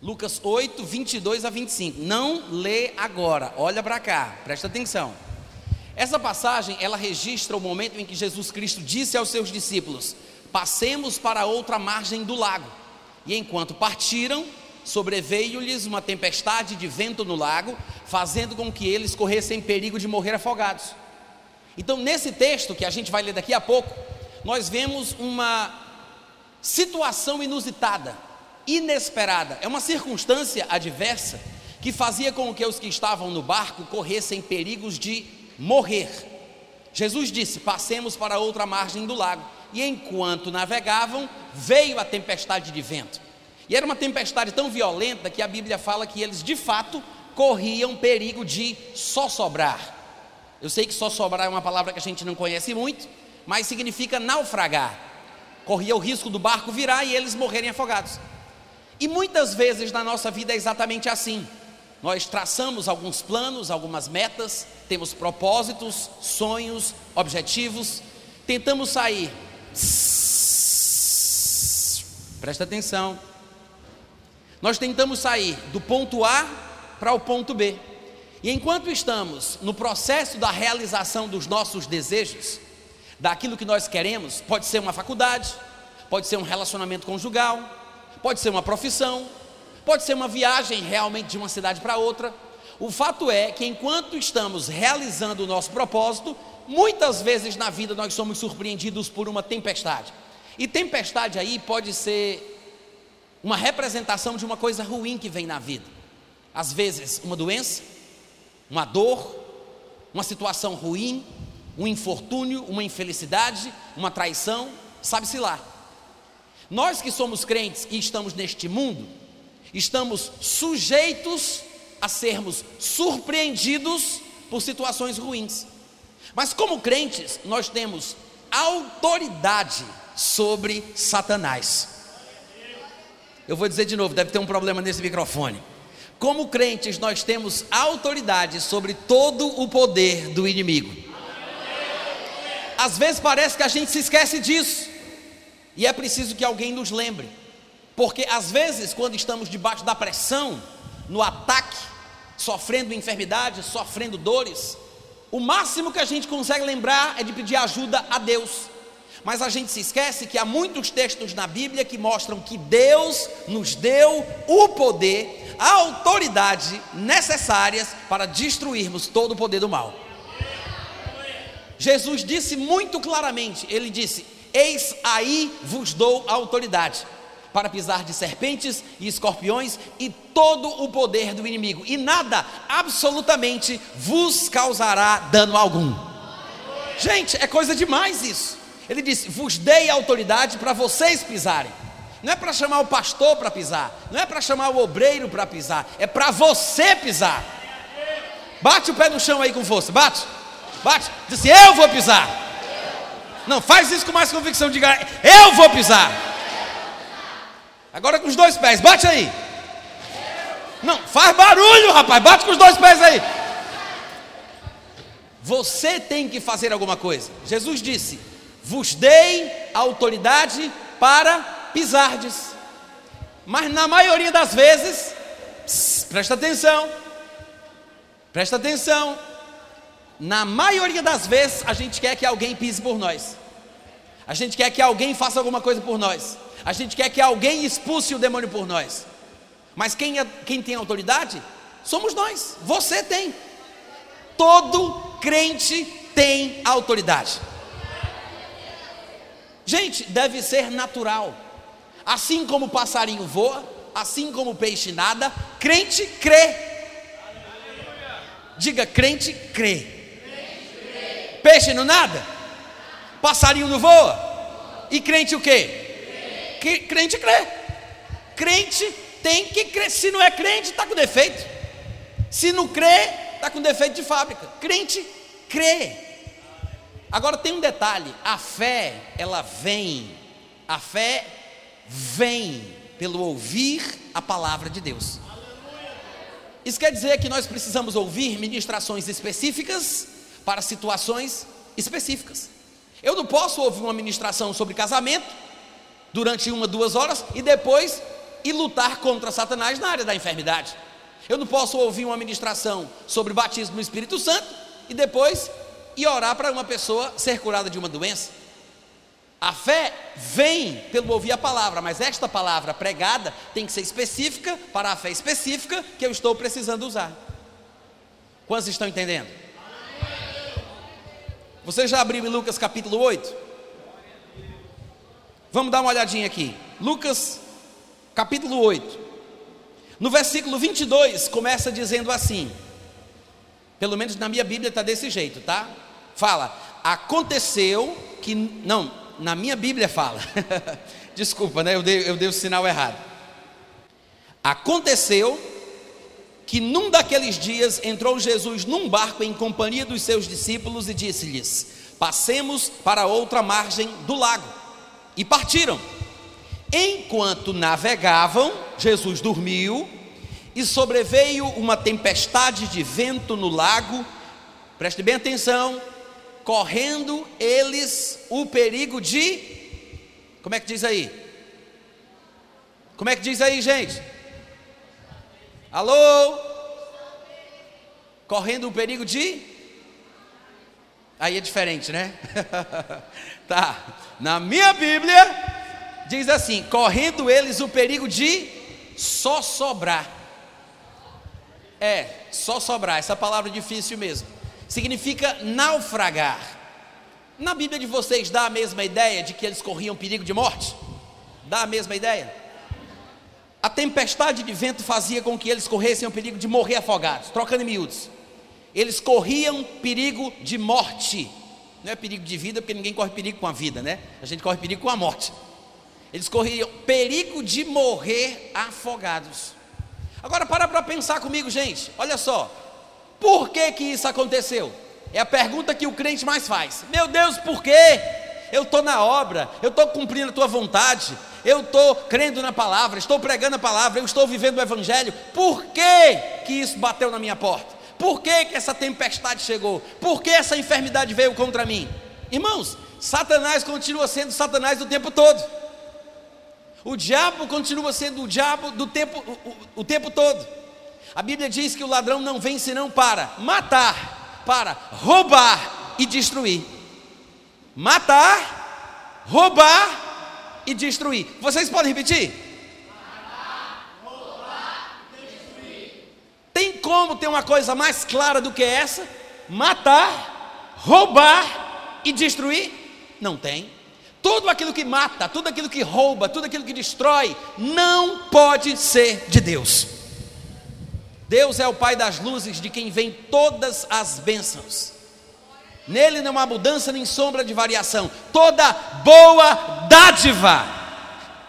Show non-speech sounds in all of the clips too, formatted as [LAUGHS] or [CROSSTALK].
Lucas 8, 22 a 25. Não lê agora, olha para cá, presta atenção. Essa passagem, ela registra o momento em que Jesus Cristo disse aos seus discípulos: Passemos para outra margem do lago. E enquanto partiram, sobreveio-lhes uma tempestade de vento no lago, fazendo com que eles corressem perigo de morrer afogados. Então, nesse texto que a gente vai ler daqui a pouco, nós vemos uma situação inusitada, inesperada, é uma circunstância adversa que fazia com que os que estavam no barco corressem perigos de morrer. Jesus disse: Passemos para outra margem do lago. E enquanto navegavam, veio a tempestade de vento. E era uma tempestade tão violenta que a Bíblia fala que eles de fato corriam perigo de só sobrar. Eu sei que só sobrar é uma palavra que a gente não conhece muito, mas significa naufragar. Corria o risco do barco virar e eles morrerem afogados. E muitas vezes na nossa vida é exatamente assim. Nós traçamos alguns planos, algumas metas, temos propósitos, sonhos, objetivos, tentamos sair. Presta atenção. Nós tentamos sair do ponto A para o ponto B. E enquanto estamos no processo da realização dos nossos desejos, daquilo que nós queremos, pode ser uma faculdade, pode ser um relacionamento conjugal, pode ser uma profissão, pode ser uma viagem realmente de uma cidade para outra. O fato é que enquanto estamos realizando o nosso propósito, muitas vezes na vida nós somos surpreendidos por uma tempestade. E tempestade aí pode ser uma representação de uma coisa ruim que vem na vida. Às vezes, uma doença, uma dor, uma situação ruim, um infortúnio, uma infelicidade, uma traição, sabe-se lá. Nós que somos crentes e estamos neste mundo, estamos sujeitos a sermos surpreendidos por situações ruins. Mas como crentes, nós temos autoridade sobre Satanás. Eu vou dizer de novo, deve ter um problema nesse microfone. Como crentes, nós temos autoridade sobre todo o poder do inimigo. Às vezes parece que a gente se esquece disso, e é preciso que alguém nos lembre, porque às vezes, quando estamos debaixo da pressão, no ataque, sofrendo enfermidades, sofrendo dores, o máximo que a gente consegue lembrar é de pedir ajuda a Deus. Mas a gente se esquece que há muitos textos na Bíblia que mostram que Deus nos deu o poder a autoridade necessárias para destruirmos todo o poder do mal. Jesus disse muito claramente: Ele disse: Eis aí vos dou autoridade para pisar de serpentes e escorpiões e todo o poder do inimigo, e nada absolutamente vos causará dano algum. Gente, é coisa demais isso. Ele disse: Vos dei autoridade para vocês pisarem. Não é para chamar o pastor para pisar, não é para chamar o obreiro para pisar, é para você pisar. Bate o pé no chão aí com força, bate, bate, diz assim: Eu vou pisar. Não, faz isso com mais convicção, diga: Eu vou pisar. Agora com os dois pés, bate aí. Não, faz barulho, rapaz, bate com os dois pés aí. Você tem que fazer alguma coisa. Jesus disse: Vos dei autoridade para pisardes. Mas na maioria das vezes, presta atenção, presta atenção. Na maioria das vezes, a gente quer que alguém pise por nós. A gente quer que alguém faça alguma coisa por nós. A gente quer que alguém expulse o demônio por nós. Mas quem, é, quem tem autoridade? Somos nós. Você tem. Todo crente tem autoridade. Gente, deve ser natural. Assim como o passarinho voa, assim como o peixe nada, crente crê. Diga, crente crê. Peixe não nada? Passarinho não voa? E crente o quê? Crente crê. Crente tem que crer. Se não é crente, está com defeito. Se não crê, está com defeito de fábrica. Crente crê. Agora tem um detalhe: a fé, ela vem. A fé vem pelo ouvir a palavra de Deus. Isso quer dizer que nós precisamos ouvir ministrações específicas para situações específicas. Eu não posso ouvir uma ministração sobre casamento durante uma, duas horas e depois e lutar contra Satanás na área da enfermidade. Eu não posso ouvir uma ministração sobre batismo no Espírito Santo e depois ir orar para uma pessoa ser curada de uma doença. A fé vem pelo ouvir a palavra, mas esta palavra pregada tem que ser específica para a fé específica que eu estou precisando usar. Quantos estão entendendo? Você já abriu em Lucas capítulo 8? Vamos dar uma olhadinha aqui. Lucas capítulo 8. No versículo 22 começa dizendo assim: pelo menos na minha Bíblia está desse jeito, tá? Fala, aconteceu que. Não, na minha Bíblia fala. [LAUGHS] Desculpa, né? Eu dei, eu dei o sinal errado. Aconteceu que num daqueles dias entrou Jesus num barco em companhia dos seus discípulos e disse-lhes: Passemos para outra margem do lago. E partiram. Enquanto navegavam, Jesus dormiu e sobreveio uma tempestade de vento no lago. Preste bem atenção, correndo eles o perigo de. Como é que diz aí? Como é que diz aí, gente? Alô? Correndo o perigo de. Aí é diferente, né? [LAUGHS] tá. Na minha Bíblia diz assim: correndo eles o perigo de só sobrar. É, só sobrar, essa palavra é difícil mesmo significa naufragar. Na Bíblia de vocês dá a mesma ideia de que eles corriam perigo de morte? Dá a mesma ideia? A tempestade de vento fazia com que eles corressem o perigo de morrer afogados, trocando em miúdos. Eles corriam perigo de morte. Não é perigo de vida, porque ninguém corre perigo com a vida, né? A gente corre perigo com a morte. Eles corriam perigo de morrer afogados. Agora para para pensar comigo, gente. Olha só. Por que que isso aconteceu? É a pergunta que o crente mais faz. Meu Deus, por quê? Eu estou na obra, eu estou cumprindo a tua vontade, eu estou crendo na palavra, estou pregando a palavra, eu estou vivendo o evangelho. Por que que isso bateu na minha porta? Por que que essa tempestade chegou? Por que essa enfermidade veio contra mim? Irmãos, Satanás continua sendo Satanás o tempo todo. O diabo continua sendo o diabo do tempo, o, o, o tempo todo. A Bíblia diz que o ladrão não vem senão para matar, para roubar e destruir. Matar, roubar e destruir. Vocês podem repetir? Matar, roubar, destruir. Tem como ter uma coisa mais clara do que essa? Matar, roubar e destruir? Não tem. Tudo aquilo que mata, tudo aquilo que rouba, tudo aquilo que destrói, não pode ser de Deus. Deus é o Pai das luzes, de quem vem todas as bênçãos. Nele não há mudança nem sombra de variação. Toda boa dádiva,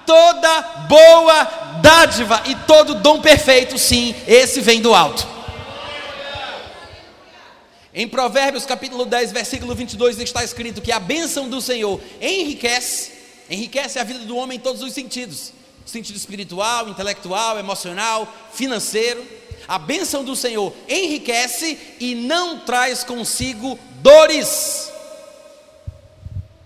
toda boa dádiva e todo dom perfeito, sim, esse vem do alto. Em Provérbios capítulo 10, versículo 22 está escrito que a bênção do Senhor enriquece, enriquece a vida do homem em todos os sentidos: sentido espiritual, intelectual, emocional, financeiro. A bênção do Senhor enriquece e não traz consigo dores.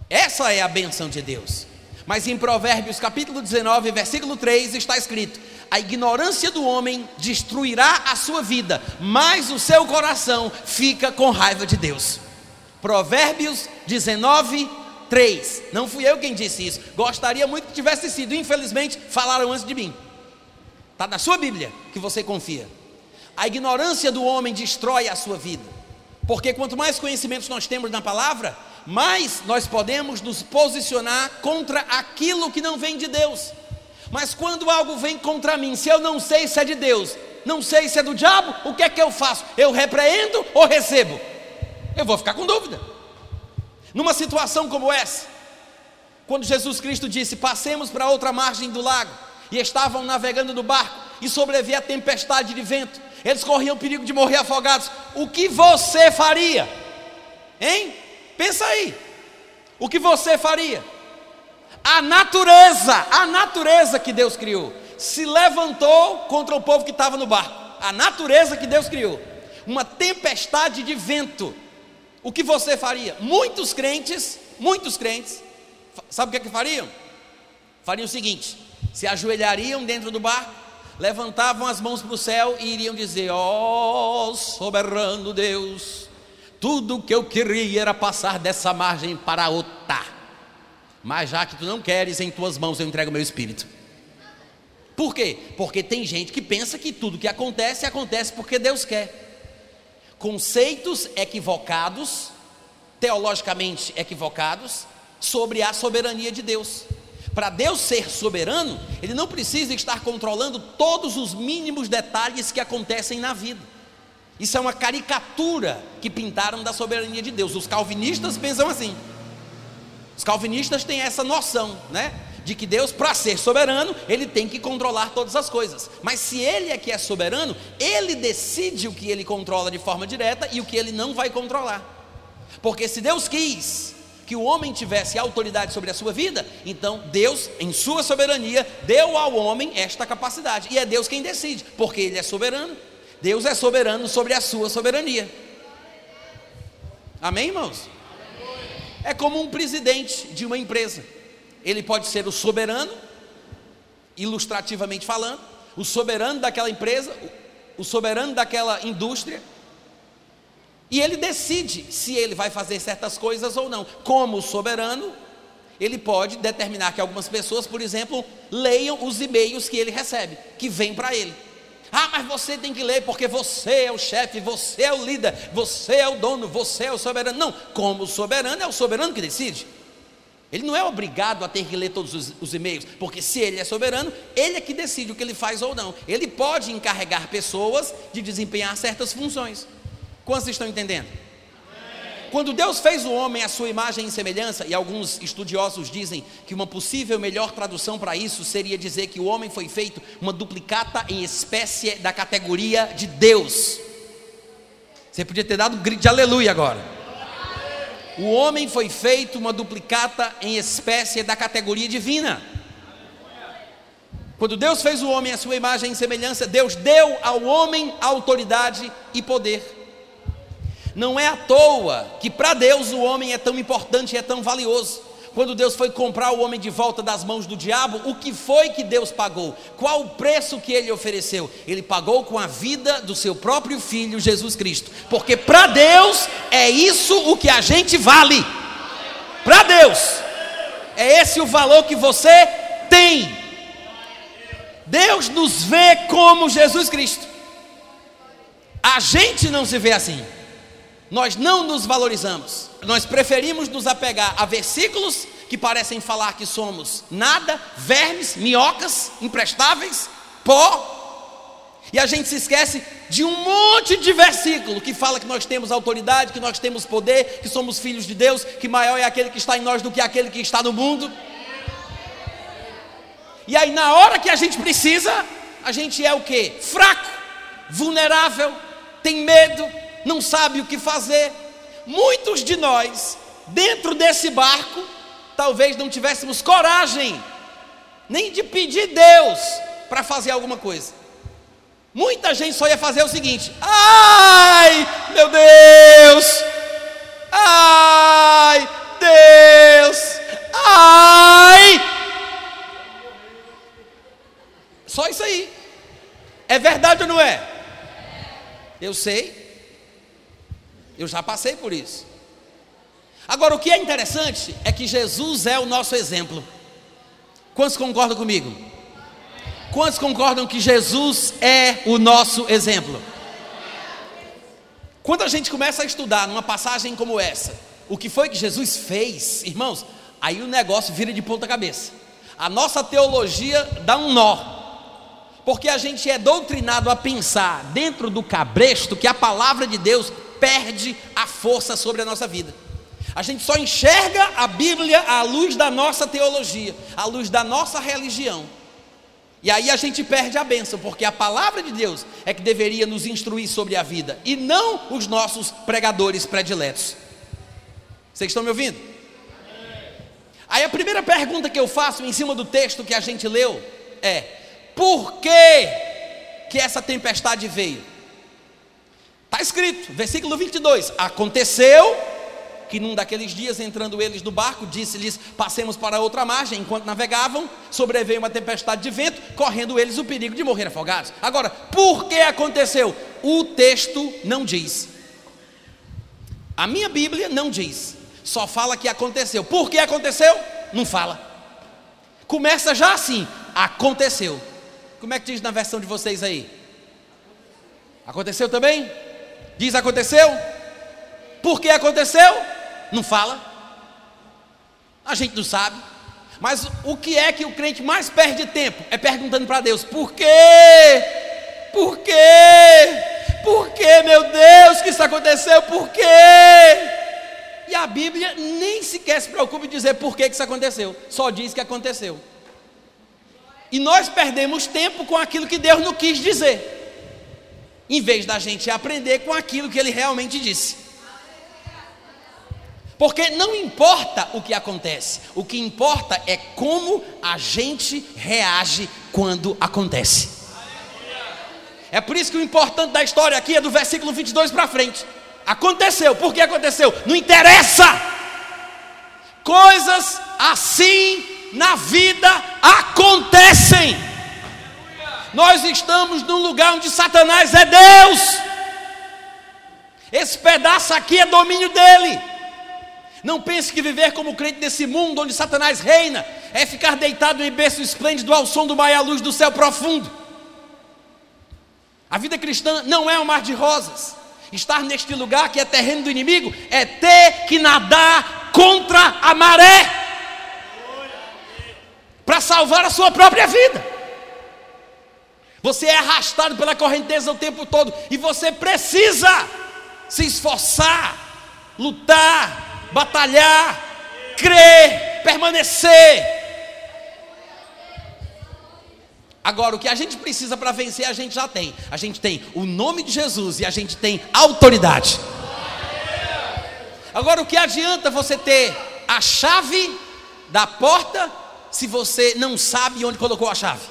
Essa é a bênção de Deus. Mas em Provérbios capítulo 19, versículo 3 está escrito: A ignorância do homem destruirá a sua vida, mas o seu coração fica com raiva de Deus. Provérbios 19, 3. Não fui eu quem disse isso. Gostaria muito que tivesse sido. Infelizmente, falaram antes de mim. Está na sua Bíblia que você confia. A ignorância do homem destrói a sua vida. Porque quanto mais conhecimentos nós temos na palavra, mais nós podemos nos posicionar contra aquilo que não vem de Deus. Mas quando algo vem contra mim, se eu não sei se é de Deus, não sei se é do diabo, o que é que eu faço? Eu repreendo ou recebo? Eu vou ficar com dúvida. Numa situação como essa, quando Jesus Cristo disse: Passemos para outra margem do lago, e estavam navegando no barco, e sobreveio a tempestade de vento, eles corriam perigo de morrer afogados. O que você faria? Hein? Pensa aí. O que você faria? A natureza, a natureza que Deus criou, se levantou contra o povo que estava no barco. A natureza que Deus criou. Uma tempestade de vento. O que você faria? Muitos crentes, muitos crentes, sabe o que é que fariam? Fariam o seguinte: se ajoelhariam dentro do barco, levantavam as mãos para o céu e iriam dizer: Ó oh, soberano Deus, tudo que eu queria era passar dessa margem para outra, mas já que tu não queres, em tuas mãos eu entrego meu espírito. Por quê? Porque tem gente que pensa que tudo que acontece, acontece porque Deus quer. Conceitos equivocados, teologicamente equivocados, sobre a soberania de Deus. Para Deus ser soberano, Ele não precisa estar controlando todos os mínimos detalhes que acontecem na vida. Isso é uma caricatura que pintaram da soberania de Deus. Os calvinistas pensam assim. Os calvinistas têm essa noção, né? de que Deus, para ser soberano, ele tem que controlar todas as coisas. Mas se ele é que é soberano, ele decide o que ele controla de forma direta e o que ele não vai controlar. Porque se Deus quis que o homem tivesse autoridade sobre a sua vida, então Deus, em sua soberania, deu ao homem esta capacidade. E é Deus quem decide, porque ele é soberano. Deus é soberano sobre a sua soberania. Amém, irmãos? É como um presidente de uma empresa. Ele pode ser o soberano, ilustrativamente falando, o soberano daquela empresa, o soberano daquela indústria, e ele decide se ele vai fazer certas coisas ou não. Como soberano, ele pode determinar que algumas pessoas, por exemplo, leiam os e-mails que ele recebe, que vêm para ele. Ah, mas você tem que ler porque você é o chefe, você é o líder, você é o dono, você é o soberano. Não, como soberano é o soberano que decide. Ele não é obrigado a ter que ler todos os, os, e-mails, porque se ele é soberano, ele é que decide o que ele faz ou não. Ele pode encarregar pessoas de desempenhar certas funções. Quantos estão entendendo? Quando Deus fez o homem à sua imagem e semelhança, e alguns estudiosos dizem que uma possível melhor tradução para isso seria dizer que o homem foi feito uma duplicata em espécie da categoria de Deus. Você podia ter dado um grito de aleluia agora. O homem foi feito uma duplicata em espécie da categoria divina. Quando Deus fez o homem à sua imagem e semelhança, Deus deu ao homem autoridade e poder. Não é à toa que para Deus o homem é tão importante e é tão valioso quando Deus foi comprar o homem de volta das mãos do diabo, o que foi que Deus pagou? Qual o preço que ele ofereceu? Ele pagou com a vida do seu próprio filho Jesus Cristo, porque para Deus é isso o que a gente vale. Para Deus, é esse o valor que você tem. Deus nos vê como Jesus Cristo. A gente não se vê assim. Nós não nos valorizamos. Nós preferimos nos apegar a versículos que parecem falar que somos nada, vermes, minhocas, imprestáveis, pó. E a gente se esquece de um monte de versículo que fala que nós temos autoridade, que nós temos poder, que somos filhos de Deus, que maior é aquele que está em nós do que aquele que está no mundo. E aí na hora que a gente precisa, a gente é o que? Fraco, vulnerável, tem medo, não sabe o que fazer. Muitos de nós, dentro desse barco, talvez não tivéssemos coragem nem de pedir Deus para fazer alguma coisa. Muita gente só ia fazer o seguinte: ai, meu Deus, ai, Deus, ai. Só isso aí. É verdade ou não é? Eu sei. Eu já passei por isso. Agora, o que é interessante é que Jesus é o nosso exemplo. Quantos concordam comigo? Quantos concordam que Jesus é o nosso exemplo? Quando a gente começa a estudar numa passagem como essa, o que foi que Jesus fez, irmãos, aí o negócio vira de ponta cabeça. A nossa teologia dá um nó. Porque a gente é doutrinado a pensar dentro do cabresto que a palavra de Deus perde a força sobre a nossa vida. A gente só enxerga a Bíblia à luz da nossa teologia, à luz da nossa religião. E aí a gente perde a bênção, porque a palavra de Deus é que deveria nos instruir sobre a vida, e não os nossos pregadores prediletos. Vocês estão me ouvindo? Aí a primeira pergunta que eu faço em cima do texto que a gente leu é: por que, que essa tempestade veio? Está escrito, versículo 22. Aconteceu que num daqueles dias, entrando eles no barco, disse-lhes: Passemos para outra margem. Enquanto navegavam, sobreveio uma tempestade de vento, correndo eles o perigo de morrer afogados. Agora, por que aconteceu? O texto não diz. A minha Bíblia não diz. Só fala que aconteceu. Por que aconteceu? Não fala. Começa já assim: aconteceu. Como é que diz na versão de vocês aí? Aconteceu também? Diz aconteceu? Por que aconteceu? Não fala. A gente não sabe. Mas o que é que o crente mais perde tempo? É perguntando para Deus: por quê? Por quê? Por quê, meu Deus, que isso aconteceu? Por quê? E a Bíblia nem sequer se preocupa em dizer por que, isso aconteceu, só diz que aconteceu. E nós perdemos tempo com aquilo que Deus não quis dizer em vez da gente aprender com aquilo que ele realmente disse. Porque não importa o que acontece, o que importa é como a gente reage quando acontece. É por isso que o importante da história aqui é do versículo 22 para frente. Aconteceu, por que aconteceu? Não interessa. Coisas assim na vida acontecem. Nós estamos num lugar onde Satanás é Deus. Esse pedaço aqui é domínio dele. Não pense que viver como crente nesse mundo onde Satanás reina é ficar deitado em berço esplêndido ao som do baia luz do céu profundo. A vida cristã não é um mar de rosas. Estar neste lugar que é terreno do inimigo é ter que nadar contra a maré para salvar a sua própria vida. Você é arrastado pela correnteza o tempo todo e você precisa se esforçar, lutar, batalhar, crer, permanecer. Agora, o que a gente precisa para vencer, a gente já tem. A gente tem o nome de Jesus e a gente tem autoridade. Agora, o que adianta você ter a chave da porta se você não sabe onde colocou a chave?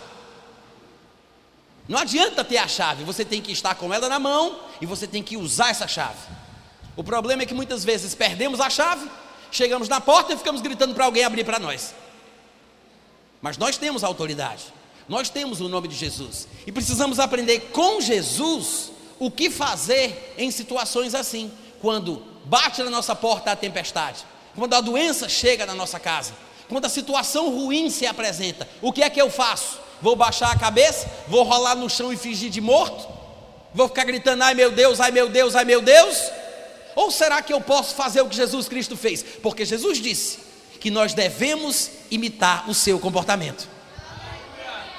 Não adianta ter a chave, você tem que estar com ela na mão e você tem que usar essa chave. O problema é que muitas vezes perdemos a chave, chegamos na porta e ficamos gritando para alguém abrir para nós. Mas nós temos a autoridade, nós temos o nome de Jesus e precisamos aprender com Jesus o que fazer em situações assim, quando bate na nossa porta a tempestade, quando a doença chega na nossa casa, quando a situação ruim se apresenta. O que é que eu faço? Vou baixar a cabeça? Vou rolar no chão e fingir de morto? Vou ficar gritando, ai meu Deus, ai meu Deus, ai meu Deus? Ou será que eu posso fazer o que Jesus Cristo fez? Porque Jesus disse que nós devemos imitar o seu comportamento.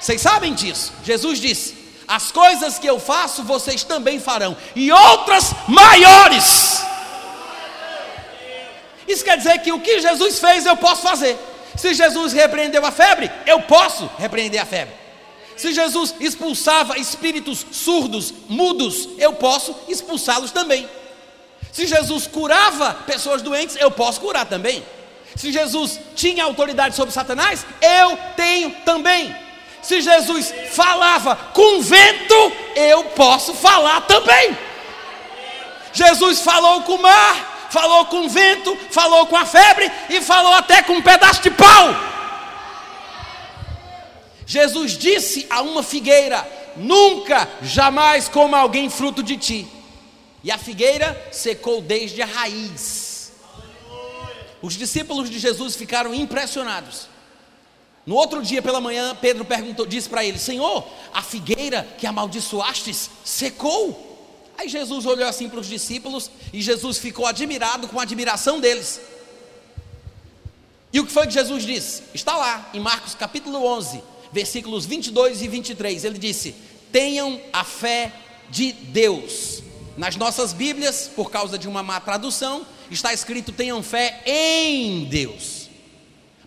Vocês sabem disso? Jesus disse: As coisas que eu faço, vocês também farão, e outras maiores. Isso quer dizer que o que Jesus fez eu posso fazer. Se Jesus repreendeu a febre, eu posso repreender a febre. Se Jesus expulsava espíritos surdos, mudos, eu posso expulsá-los também. Se Jesus curava pessoas doentes, eu posso curar também. Se Jesus tinha autoridade sobre Satanás, eu tenho também. Se Jesus falava com vento, eu posso falar também. Jesus falou com o mar, falou com o vento, falou com a febre e falou até com um pedaço de pau. Jesus disse a uma figueira: Nunca, jamais coma alguém fruto de ti. E a figueira secou desde a raiz. Os discípulos de Jesus ficaram impressionados. No outro dia pela manhã, Pedro perguntou, disse para ele: Senhor, a figueira que amaldiçoastes secou. Aí Jesus olhou assim para os discípulos e Jesus ficou admirado com a admiração deles. E o que foi que Jesus disse? Está lá em Marcos capítulo 11, versículos 22 e 23. Ele disse: Tenham a fé de Deus. Nas nossas Bíblias, por causa de uma má tradução, está escrito: Tenham fé em Deus.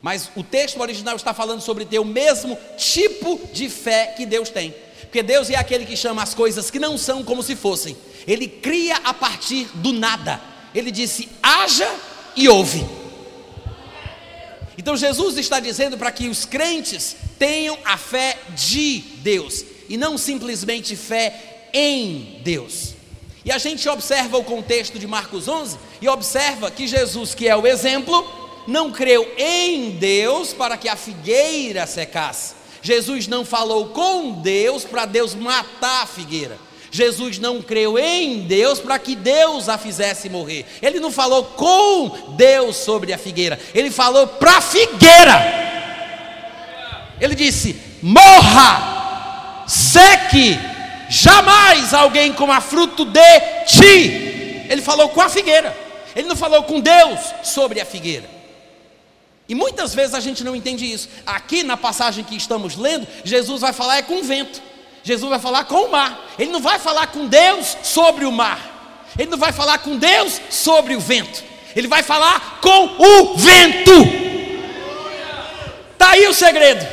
Mas o texto original está falando sobre ter o mesmo tipo de fé que Deus tem. Porque Deus é aquele que chama as coisas que não são como se fossem. Ele cria a partir do nada. Ele disse: haja e ouve. Então Jesus está dizendo para que os crentes tenham a fé de Deus e não simplesmente fé em Deus. E a gente observa o contexto de Marcos 11 e observa que Jesus, que é o exemplo, não creu em Deus para que a figueira secasse. Jesus não falou com Deus para Deus matar a figueira. Jesus não creu em Deus para que Deus a fizesse morrer. Ele não falou com Deus sobre a figueira, ele falou para a figueira. Ele disse: morra, seque, jamais alguém coma fruto de ti. Ele falou com a figueira, ele não falou com Deus sobre a figueira. E muitas vezes a gente não entende isso. Aqui na passagem que estamos lendo, Jesus vai falar é com o vento. Jesus vai falar com o mar. Ele não vai falar com Deus sobre o mar. Ele não vai falar com Deus sobre o vento. Ele vai falar com o vento. Está aí o segredo.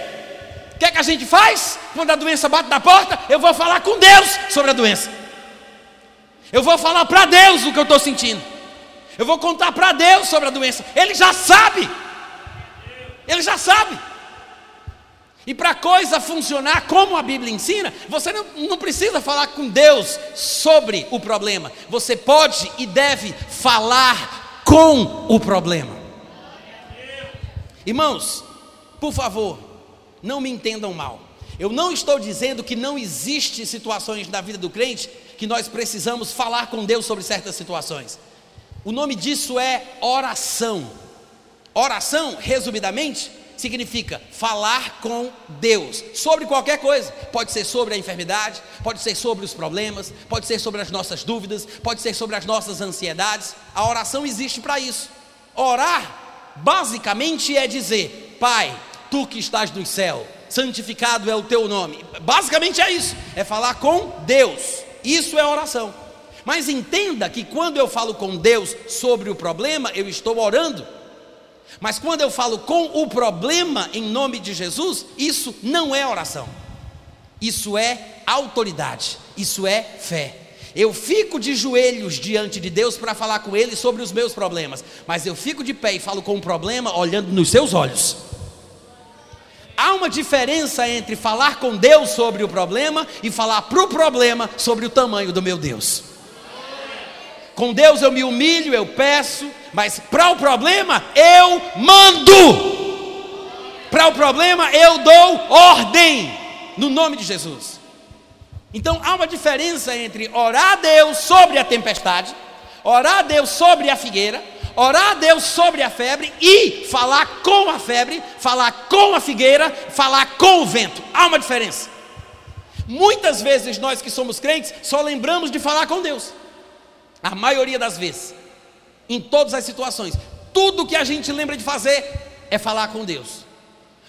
O que é que a gente faz? Quando a doença bate na porta, eu vou falar com Deus sobre a doença. Eu vou falar para Deus o que eu estou sentindo. Eu vou contar para Deus sobre a doença. Ele já sabe. Ele já sabe. E para a coisa funcionar como a Bíblia ensina, você não, não, precisa falar com Deus sobre o problema. Você pode e deve falar com o problema. Irmãos, por favor, não me entendam mal. Eu não estou dizendo que não existe situações na vida do crente que nós precisamos falar com Deus sobre certas situações. O nome disso é oração. Oração, resumidamente, significa falar com Deus sobre qualquer coisa. Pode ser sobre a enfermidade, pode ser sobre os problemas, pode ser sobre as nossas dúvidas, pode ser sobre as nossas ansiedades. A oração existe para isso. Orar, basicamente, é dizer: Pai, tu que estás no céu, santificado é o teu nome. Basicamente é isso, é falar com Deus. Isso é oração. Mas entenda que quando eu falo com Deus sobre o problema, eu estou orando. Mas quando eu falo com o problema em nome de Jesus, isso não é oração. Isso é autoridade, isso é fé. Eu fico de joelhos diante de Deus para falar com Ele sobre os meus problemas, mas eu fico de pé e falo com o problema olhando nos seus olhos. Há uma diferença entre falar com Deus sobre o problema e falar para o problema sobre o tamanho do meu Deus. Com Deus eu me humilho, eu peço, mas para o problema eu mando. Para o problema eu dou ordem, no nome de Jesus. Então há uma diferença entre orar a Deus sobre a tempestade, orar a Deus sobre a figueira, orar a Deus sobre a febre e falar com a febre, falar com a figueira, falar com o vento. Há uma diferença. Muitas vezes nós que somos crentes só lembramos de falar com Deus. A maioria das vezes, em todas as situações, tudo que a gente lembra de fazer é falar com Deus.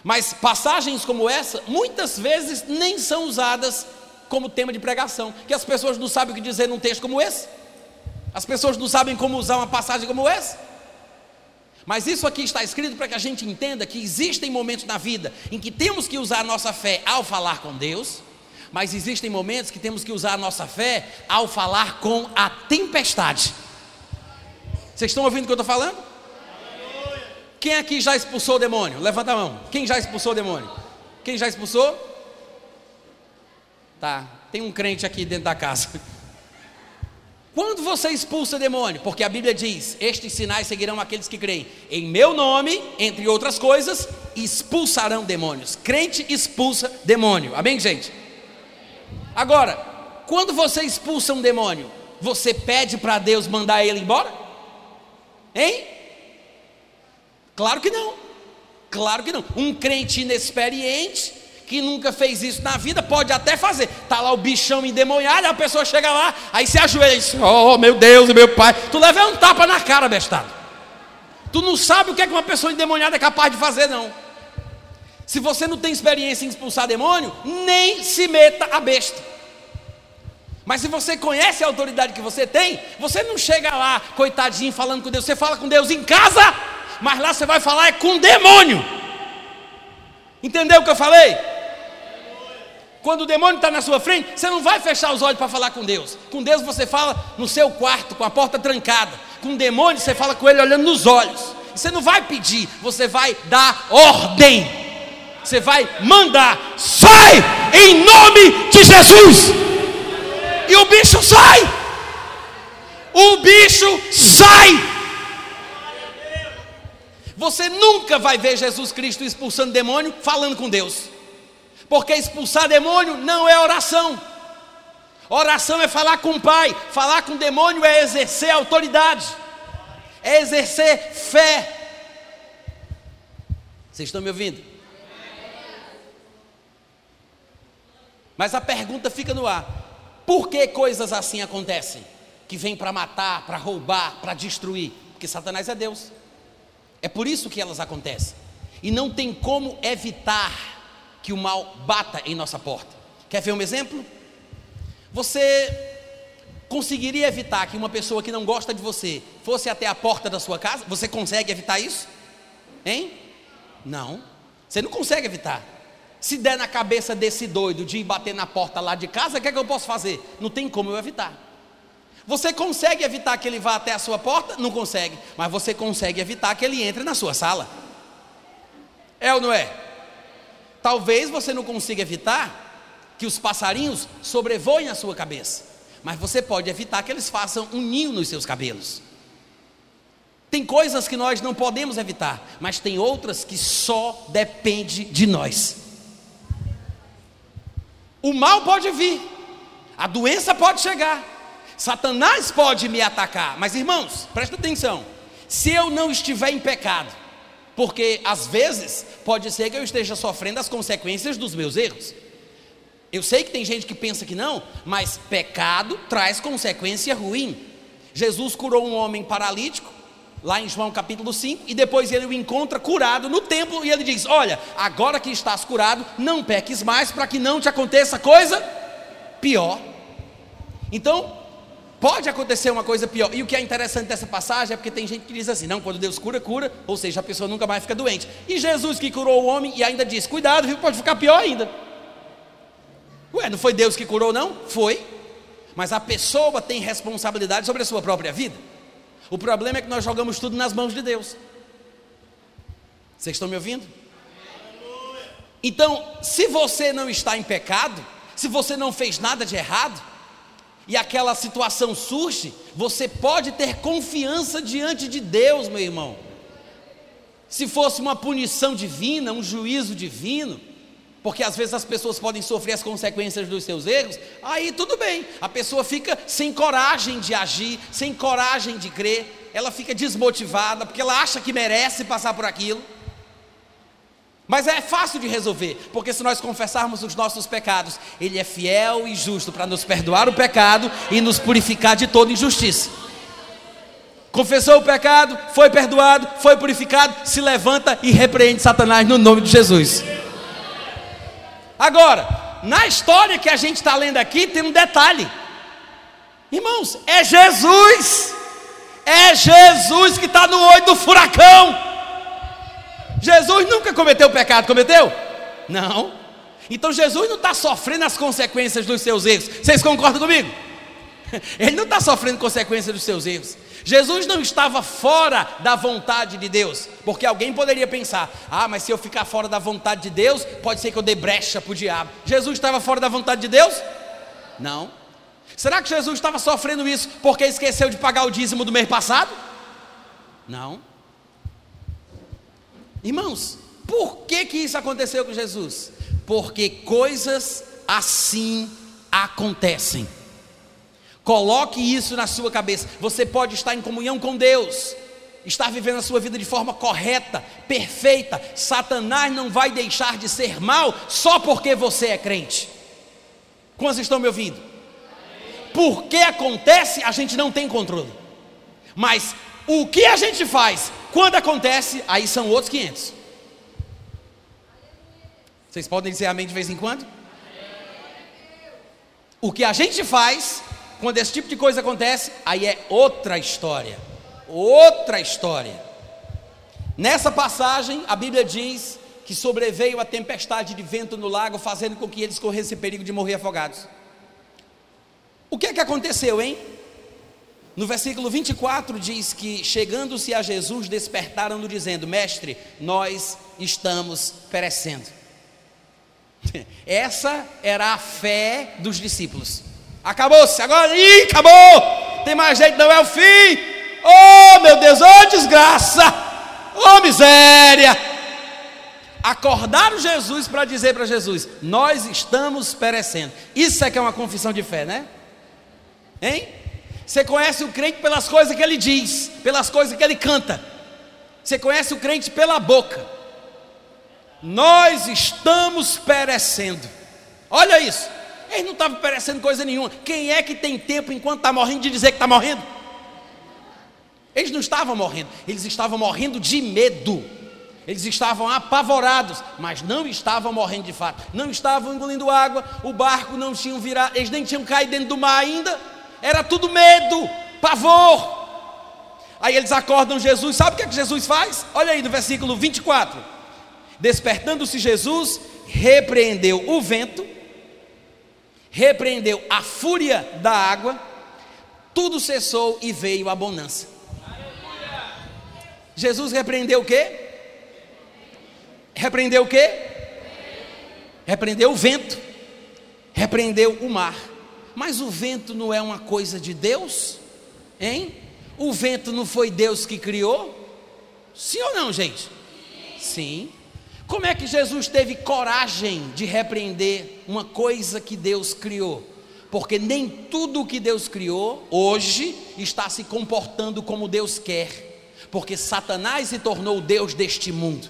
Mas passagens como essa, muitas vezes nem são usadas como tema de pregação, que as pessoas não sabem o que dizer num texto como esse. As pessoas não sabem como usar uma passagem como essa. Mas isso aqui está escrito para que a gente entenda que existem momentos na vida em que temos que usar a nossa fé ao falar com Deus, mas existem momentos que temos que usar a nossa fé ao falar com a tempestade. Vocês estão ouvindo o que eu estou falando? Quem aqui já expulsou o demônio? Levanta a mão. Quem já expulsou o demônio? Quem já expulsou? Tá, tem um crente aqui dentro da casa. Quando você expulsa demônio? Porque a Bíblia diz: Estes sinais seguirão aqueles que creem. Em meu nome, entre outras coisas, expulsarão demônios. Crente expulsa demônio. Amém, gente? Agora, quando você expulsa um demônio, você pede para Deus mandar ele embora? Hein? Claro que não. Claro que não. Um crente inexperiente que nunca fez isso na vida pode até fazer. Tá lá o bichão endemoniado, a pessoa chega lá, aí se ajoelha e diz: "Oh, meu Deus, meu pai". Tu leva um tapa na cara, bestado. Tu não sabe o que é que uma pessoa endemoniada é capaz de fazer não. Se você não tem experiência em expulsar demônio, nem se meta a besta. Mas se você conhece a autoridade que você tem, você não chega lá, coitadinho, falando com Deus. Você fala com Deus em casa, mas lá você vai falar é com demônio. Entendeu o que eu falei? Quando o demônio está na sua frente, você não vai fechar os olhos para falar com Deus. Com Deus você fala no seu quarto, com a porta trancada. Com o demônio você fala com ele olhando nos olhos. Você não vai pedir, você vai dar ordem você vai mandar, sai em nome de Jesus. E o bicho sai. o bicho sai. Você nunca vai ver Jesus Cristo expulsando demônio falando com Deus, porque expulsar demônio não é oração. Oração é falar com o Pai, falar com o demônio é exercer autoridade, é exercer fé. Vocês estão me ouvindo? Mas a pergunta fica no ar: por que coisas assim acontecem? Que vêm para matar, para roubar, para destruir? Porque Satanás é Deus. É por isso que elas acontecem. E não tem como evitar que o mal bata em nossa porta. Quer ver um exemplo? Você conseguiria evitar que uma pessoa que não gosta de você fosse até a porta da sua casa? Você consegue evitar isso? Hein? Não. Você não consegue evitar. Se der na cabeça desse doido de ir bater na porta lá de casa, o que é que eu posso fazer? Não tem como eu evitar. Você consegue evitar que ele vá até a sua porta? Não consegue. Mas você consegue evitar que ele entre na sua sala. É ou não é? Talvez você não consiga evitar que os passarinhos sobrevoem a sua cabeça, mas você pode evitar que eles façam um ninho nos seus cabelos. Tem coisas que nós não podemos evitar, mas tem outras que só depende de nós. O mal pode vir, a doença pode chegar, Satanás pode me atacar, mas irmãos, presta atenção. Se eu não estiver em pecado, porque às vezes pode ser que eu esteja sofrendo as consequências dos meus erros. Eu sei que tem gente que pensa que não, mas pecado traz consequência ruim. Jesus curou um homem paralítico, lá em João capítulo 5, e depois ele o encontra curado no templo e ele diz: Olha, agora que estás curado, não peques mais para que não te aconteça coisa pior. Então, pode acontecer uma coisa pior. E o que é interessante dessa passagem é porque tem gente que diz assim: Não, quando Deus cura, cura, ou seja, a pessoa nunca mais fica doente. E Jesus que curou o homem e ainda diz: Cuidado, viu, pode ficar pior ainda. Ué, não foi Deus que curou, não? Foi. Mas a pessoa tem responsabilidade sobre a sua própria vida. O problema é que nós jogamos tudo nas mãos de Deus. Vocês estão me ouvindo? Então, se você não está em pecado, se você não fez nada de errado, e aquela situação surge, você pode ter confiança diante de Deus, meu irmão. Se fosse uma punição divina, um juízo divino, porque às vezes as pessoas podem sofrer as consequências dos seus erros, aí tudo bem, a pessoa fica sem coragem de agir, sem coragem de crer, ela fica desmotivada, porque ela acha que merece passar por aquilo. Mas é fácil de resolver, porque se nós confessarmos os nossos pecados, Ele é fiel e justo para nos perdoar o pecado e nos purificar de toda injustiça. Confessou o pecado, foi perdoado, foi purificado, se levanta e repreende Satanás no nome de Jesus. Agora, na história que a gente está lendo aqui, tem um detalhe. Irmãos, é Jesus. É Jesus que está no olho do furacão. Jesus nunca cometeu pecado, cometeu? Não. Então Jesus não está sofrendo as consequências dos seus erros. Vocês concordam comigo? [LAUGHS] Ele não está sofrendo consequências dos seus erros. Jesus não estava fora da vontade de Deus, porque alguém poderia pensar: ah, mas se eu ficar fora da vontade de Deus, pode ser que eu dê brecha para o diabo. Jesus estava fora da vontade de Deus? Não. Será que Jesus estava sofrendo isso porque esqueceu de pagar o dízimo do mês passado? Não. Irmãos, por que, que isso aconteceu com Jesus? Porque coisas assim acontecem. Coloque isso na sua cabeça. Você pode estar em comunhão com Deus, estar vivendo a sua vida de forma correta, perfeita. Satanás não vai deixar de ser mal só porque você é crente. Quantos estão me ouvindo? Porque acontece, a gente não tem controle. Mas o que a gente faz quando acontece, aí são outros 500. Vocês podem dizer amém de vez em quando? O que a gente faz quando esse tipo de coisa acontece, aí é outra história. Outra história. Nessa passagem, a Bíblia diz que sobreveio a tempestade de vento no lago, fazendo com que eles corressem perigo de morrer afogados. O que é que aconteceu, hein? No versículo 24 diz que, chegando-se a Jesus, despertaram-no, dizendo: Mestre, nós estamos perecendo. [LAUGHS] Essa era a fé dos discípulos. Acabou-se, agora, ih, acabou! tem mais jeito, não é o fim. Oh, meu Deus, oh, desgraça, oh, miséria. Acordaram Jesus para dizer para Jesus: Nós estamos perecendo. Isso é que é uma confissão de fé, né? Hein? Você conhece o crente pelas coisas que ele diz, pelas coisas que ele canta. Você conhece o crente pela boca. Nós estamos perecendo. Olha isso. Eles não estavam perecendo coisa nenhuma. Quem é que tem tempo enquanto está morrendo de dizer que está morrendo? Eles não estavam morrendo, eles estavam morrendo de medo. Eles estavam apavorados, mas não estavam morrendo de fato. Não estavam engolindo água, o barco não tinha virado, eles nem tinham caído dentro do mar ainda. Era tudo medo, pavor. Aí eles acordam Jesus, sabe o que, é que Jesus faz? Olha aí no versículo 24: Despertando-se Jesus, repreendeu o vento, repreendeu a fúria da água, tudo cessou e veio a bonança. Jesus repreendeu o quê? Repreendeu o quê? Repreendeu o vento, repreendeu o mar. Mas o vento não é uma coisa de Deus? Hein? O vento não foi Deus que criou? Sim ou não, gente? Sim. Como é que Jesus teve coragem de repreender uma coisa que Deus criou? Porque nem tudo o que Deus criou hoje está se comportando como Deus quer, porque Satanás se tornou o Deus deste mundo.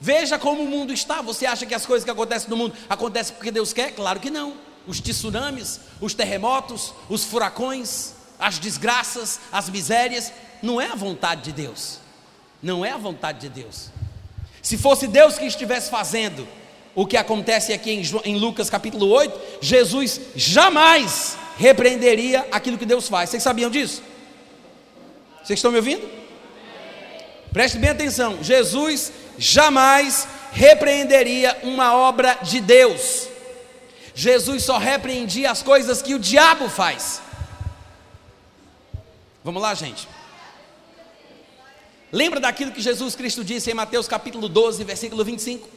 Veja como o mundo está. Você acha que as coisas que acontecem no mundo acontecem porque Deus quer? Claro que não. Os tsunamis, os terremotos, os furacões, as desgraças, as misérias, não é a vontade de Deus. Não é a vontade de Deus. Se fosse Deus que estivesse fazendo o que acontece aqui em, Lucas capítulo 8, Jesus jamais repreenderia aquilo que Deus faz. Vocês sabiam disso? Vocês estão me ouvindo? Preste bem atenção: Jesus jamais repreenderia uma obra de Deus. Jesus só repreendia as coisas que o diabo faz. Vamos lá, gente. Lembra daquilo que Jesus Cristo disse em Mateus capítulo 12, versículo 25?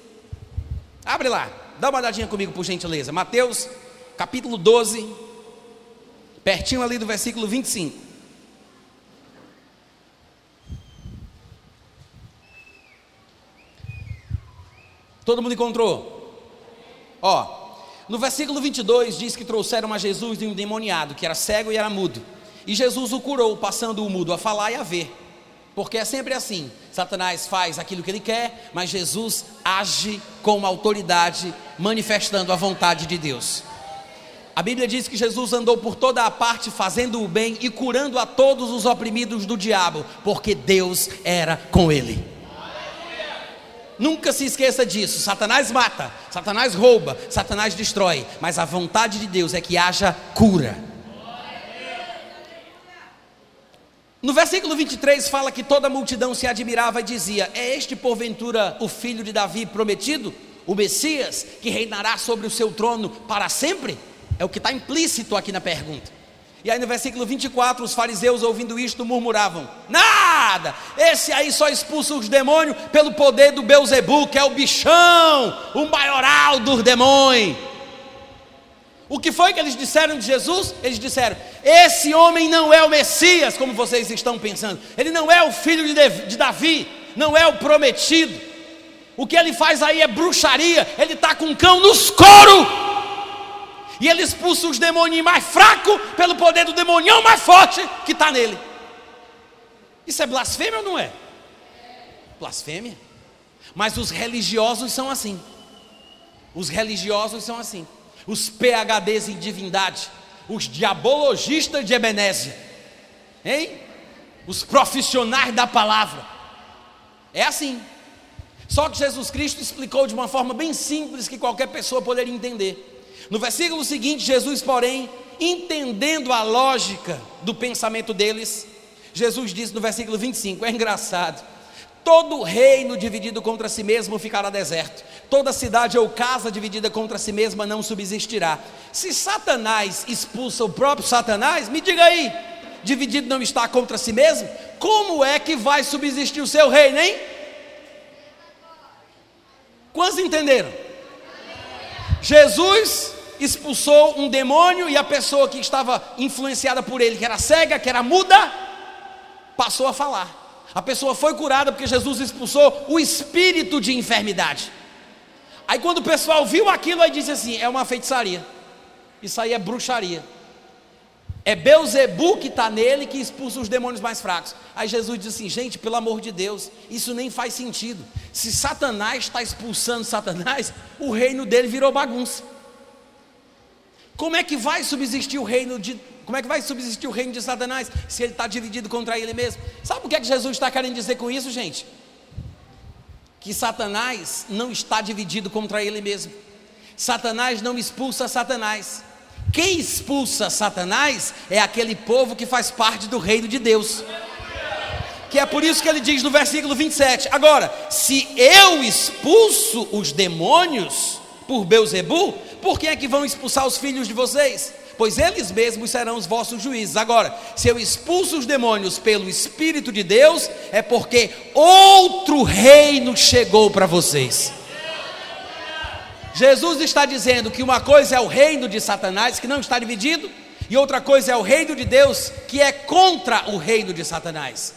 Abre lá, dá uma olhadinha comigo por gentileza. Mateus capítulo 12, pertinho ali do versículo 25. Todo mundo encontrou? Ó, no versículo 22 diz que trouxeram a Jesus de um demoniado que era cego e era mudo. E Jesus o curou, passando o mudo a falar e a ver. Porque é sempre assim: Satanás faz aquilo que ele quer, mas Jesus age com uma autoridade, manifestando a vontade de Deus. A Bíblia diz que Jesus andou por toda a parte fazendo o bem e curando a todos os oprimidos do diabo, porque Deus era com ele. Nunca se esqueça disso. Satanás mata, Satanás rouba, Satanás destrói, mas a vontade de Deus é que haja cura. No versículo 23 fala que toda a multidão se admirava e dizia: É este porventura o filho de Davi prometido? O Messias que reinará sobre o seu trono para sempre? É o que está implícito aqui na pergunta. E aí no versículo 24, os fariseus ouvindo isto murmuravam: Nada! Esse aí só expulsa os demônios pelo poder do Beuzebu, que é o bichão, o maioral dos demônios. O que foi que eles disseram de Jesus? Eles disseram: Esse homem não é o Messias, como vocês estão pensando. Ele não é o filho de Davi, não é o prometido. O que ele faz aí é bruxaria. Ele está com um cão nos coros. E ele expulsa os demônios mais fracos pelo poder do demonião mais forte que está nele. Isso é blasfêmia ou não é? Blasfêmia. Mas os religiosos são assim. Os religiosos são assim os PHDs em divindade, os diabologistas de Ebenésia, hein? Os profissionais da palavra. É assim. Só que Jesus Cristo explicou de uma forma bem simples que qualquer pessoa poderia entender. No versículo seguinte, Jesus, porém, entendendo a lógica do pensamento deles, Jesus disse no versículo 25: é engraçado. Todo reino dividido contra si mesmo ficará deserto. Toda cidade ou casa dividida contra si mesma não subsistirá. Se Satanás expulsa o próprio Satanás, me diga aí, dividido não está contra si mesmo? Como é que vai subsistir o seu reino, hein? Quantos entenderam? Jesus expulsou um demônio e a pessoa que estava influenciada por ele, que era cega, que era muda, passou a falar. A pessoa foi curada porque Jesus expulsou o espírito de enfermidade. Aí quando o pessoal viu aquilo, aí disse assim: é uma feitiçaria. Isso aí é bruxaria. É Beuzebu que está nele que expulsa os demônios mais fracos. Aí Jesus disse assim: gente, pelo amor de Deus, isso nem faz sentido. Se Satanás está expulsando Satanás, o reino dele virou bagunça. Como é que vai subsistir o reino de. Como é que vai subsistir o reino de Satanás se ele está dividido contra ele mesmo? Sabe o que é que Jesus está querendo dizer com isso, gente? Que Satanás não está dividido contra ele mesmo. Satanás não expulsa Satanás. Quem expulsa Satanás é aquele povo que faz parte do reino de Deus. Que é por isso que ele diz no versículo 27. Agora, se eu expulso os demônios por Beuzebu, por quem é que vão expulsar os filhos de vocês? Pois eles mesmos serão os vossos juízes. Agora, se eu expulso os demônios pelo Espírito de Deus, é porque outro reino chegou para vocês. Jesus está dizendo que uma coisa é o reino de Satanás, que não está dividido, e outra coisa é o reino de Deus, que é contra o reino de Satanás.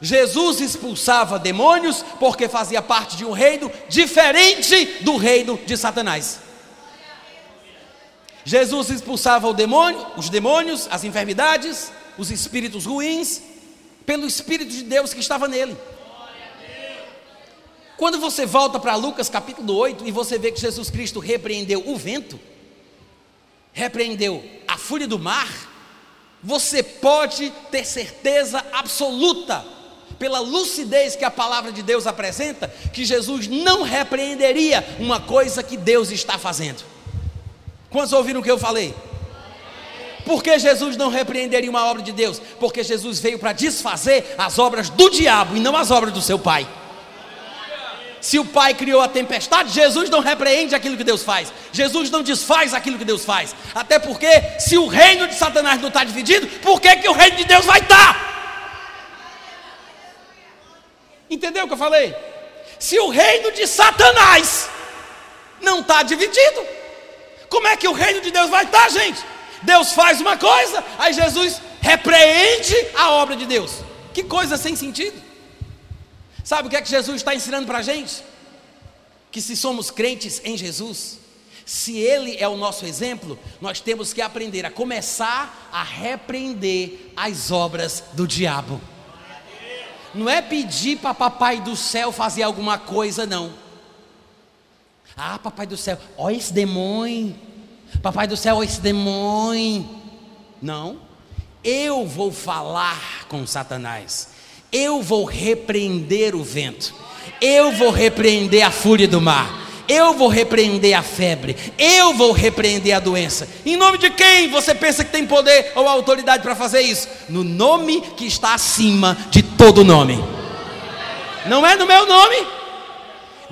Jesus expulsava demônios porque fazia parte de um reino diferente do reino de Satanás. Jesus expulsava o demônio, os demônios, as enfermidades, os espíritos ruins, pelo Espírito de Deus que estava nele. Quando você volta para Lucas capítulo 8 e você vê que Jesus Cristo repreendeu o vento, repreendeu a fúria do mar, você pode ter certeza absoluta, pela lucidez que a palavra de Deus apresenta, que Jesus não repreenderia uma coisa que Deus está fazendo. Quantos ouviram o que eu falei? Por que Jesus não repreenderia uma obra de Deus? Porque Jesus veio para desfazer as obras do diabo e não as obras do seu pai. Se o Pai criou a tempestade, Jesus não repreende aquilo que Deus faz. Jesus não desfaz aquilo que Deus faz. Até porque, se o reino de Satanás não está dividido, por que, que o reino de Deus vai estar? Tá? Entendeu o que eu falei? Se o reino de Satanás não está dividido, como é que o reino de Deus vai estar, tá, gente? Deus faz uma coisa, aí Jesus repreende a obra de Deus. Que coisa sem sentido. Sabe o que é que Jesus está ensinando para a gente? Que se somos crentes em Jesus, se Ele é o nosso exemplo, nós temos que aprender a começar a repreender as obras do diabo. Não é pedir para papai do céu fazer alguma coisa, não. Ah, papai do céu, olha esse demônio. Papai do céu, olha esse demônio. Não. Eu vou falar com Satanás eu vou repreender o vento, eu vou repreender a fúria do mar, eu vou repreender a febre, eu vou repreender a doença. Em nome de quem você pensa que tem poder ou autoridade para fazer isso? No nome que está acima de todo nome. Não é no meu nome,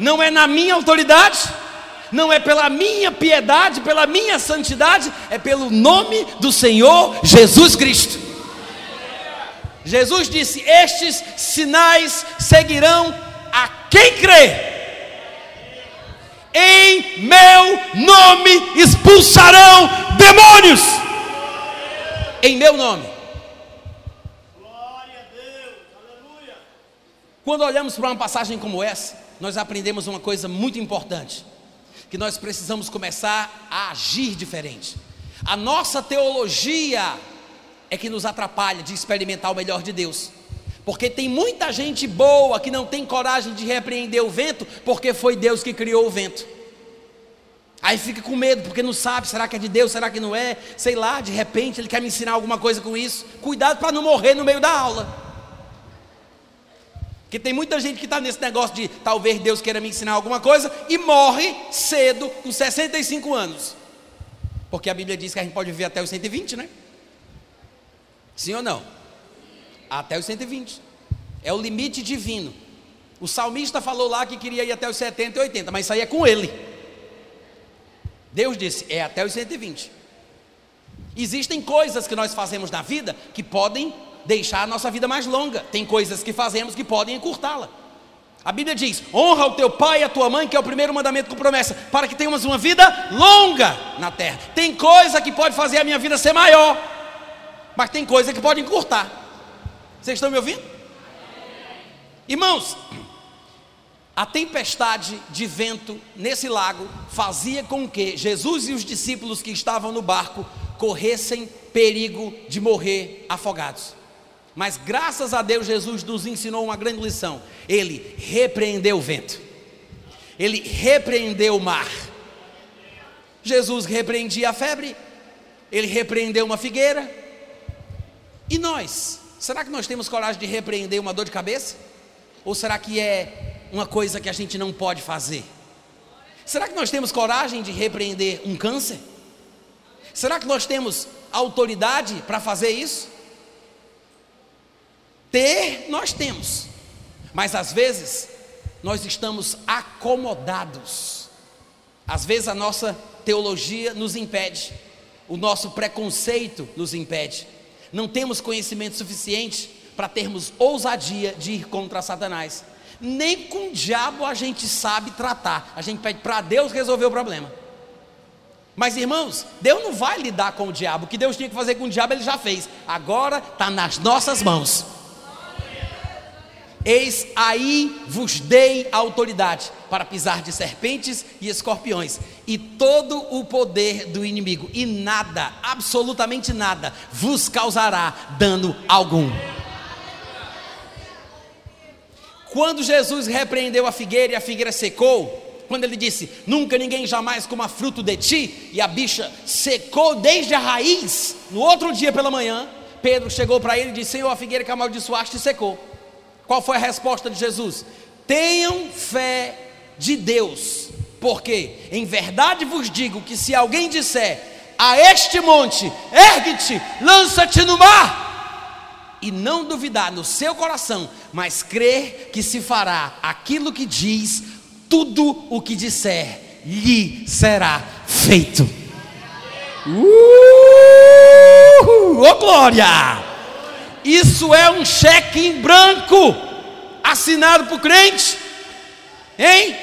não é na minha autoridade, não é pela minha piedade, pela minha santidade, é pelo nome do Senhor Jesus Cristo. Jesus disse: Estes sinais seguirão a quem crê. Em meu nome expulsarão demônios. Em meu nome. Glória a Deus. Aleluia. Quando olhamos para uma passagem como essa, nós aprendemos uma coisa muito importante: que nós precisamos começar a agir diferente. A nossa teologia é que nos atrapalha de experimentar o melhor de Deus. Porque tem muita gente boa que não tem coragem de repreender o vento, porque foi Deus que criou o vento. Aí fica com medo, porque não sabe, será que é de Deus, será que não é? Sei lá, de repente ele quer me ensinar alguma coisa com isso. Cuidado para não morrer no meio da aula. Porque tem muita gente que está nesse negócio de talvez Deus queira me ensinar alguma coisa e morre cedo, com 65 anos. Porque a Bíblia diz que a gente pode viver até os 120, né? Sim ou não? Até os 120. É o limite divino. O salmista falou lá que queria ir até os 70 e 80, mas isso aí é com ele. Deus disse: é até os 120. Existem coisas que nós fazemos na vida que podem deixar a nossa vida mais longa. Tem coisas que fazemos que podem encurtá-la. A Bíblia diz: honra o teu pai e a tua mãe, que é o primeiro mandamento com promessa, para que tenhamos uma vida longa na terra. Tem coisa que pode fazer a minha vida ser maior, mas tem coisa que pode encurtar. Vocês estão me ouvindo? Irmãos, a tempestade de vento nesse lago fazia com que Jesus e os discípulos que estavam no barco corressem perigo de morrer afogados. Mas graças a Deus, Jesus nos ensinou uma grande lição. Ele repreendeu o vento, ele repreendeu o mar. Jesus repreendia a febre, ele repreendeu uma figueira. E nós? Será que nós temos coragem de repreender uma dor de cabeça? Ou será que é uma coisa que a gente não pode fazer? Será que nós temos coragem de repreender um câncer? Será que nós temos autoridade para fazer isso? Ter, nós temos, mas às vezes nós estamos acomodados. Às vezes a nossa teologia nos impede, o nosso preconceito nos impede. Não temos conhecimento suficiente para termos ousadia de ir contra Satanás. Nem com o diabo a gente sabe tratar. A gente pede para Deus resolver o problema. Mas irmãos, Deus não vai lidar com o diabo. O que Deus tinha que fazer com o diabo, ele já fez. Agora está nas nossas mãos. Eis aí vos dei autoridade para pisar de serpentes e escorpiões e todo o poder do inimigo, e nada, absolutamente nada, vos causará dano algum. Quando Jesus repreendeu a figueira e a figueira secou, quando ele disse: Nunca ninguém jamais coma fruto de ti, e a bicha secou desde a raiz, no outro dia pela manhã, Pedro chegou para ele e disse: Senhor, a figueira que amaldiçoaste secou. Qual foi a resposta de Jesus? Tenham fé de Deus, porque em verdade vos digo que se alguém disser a este monte, ergue-te, lança-te no mar, e não duvidar no seu coração, mas crer que se fará aquilo que diz, tudo o que disser lhe será feito. Uh, oh glória! Isso é um cheque em branco, assinado por crente, hein?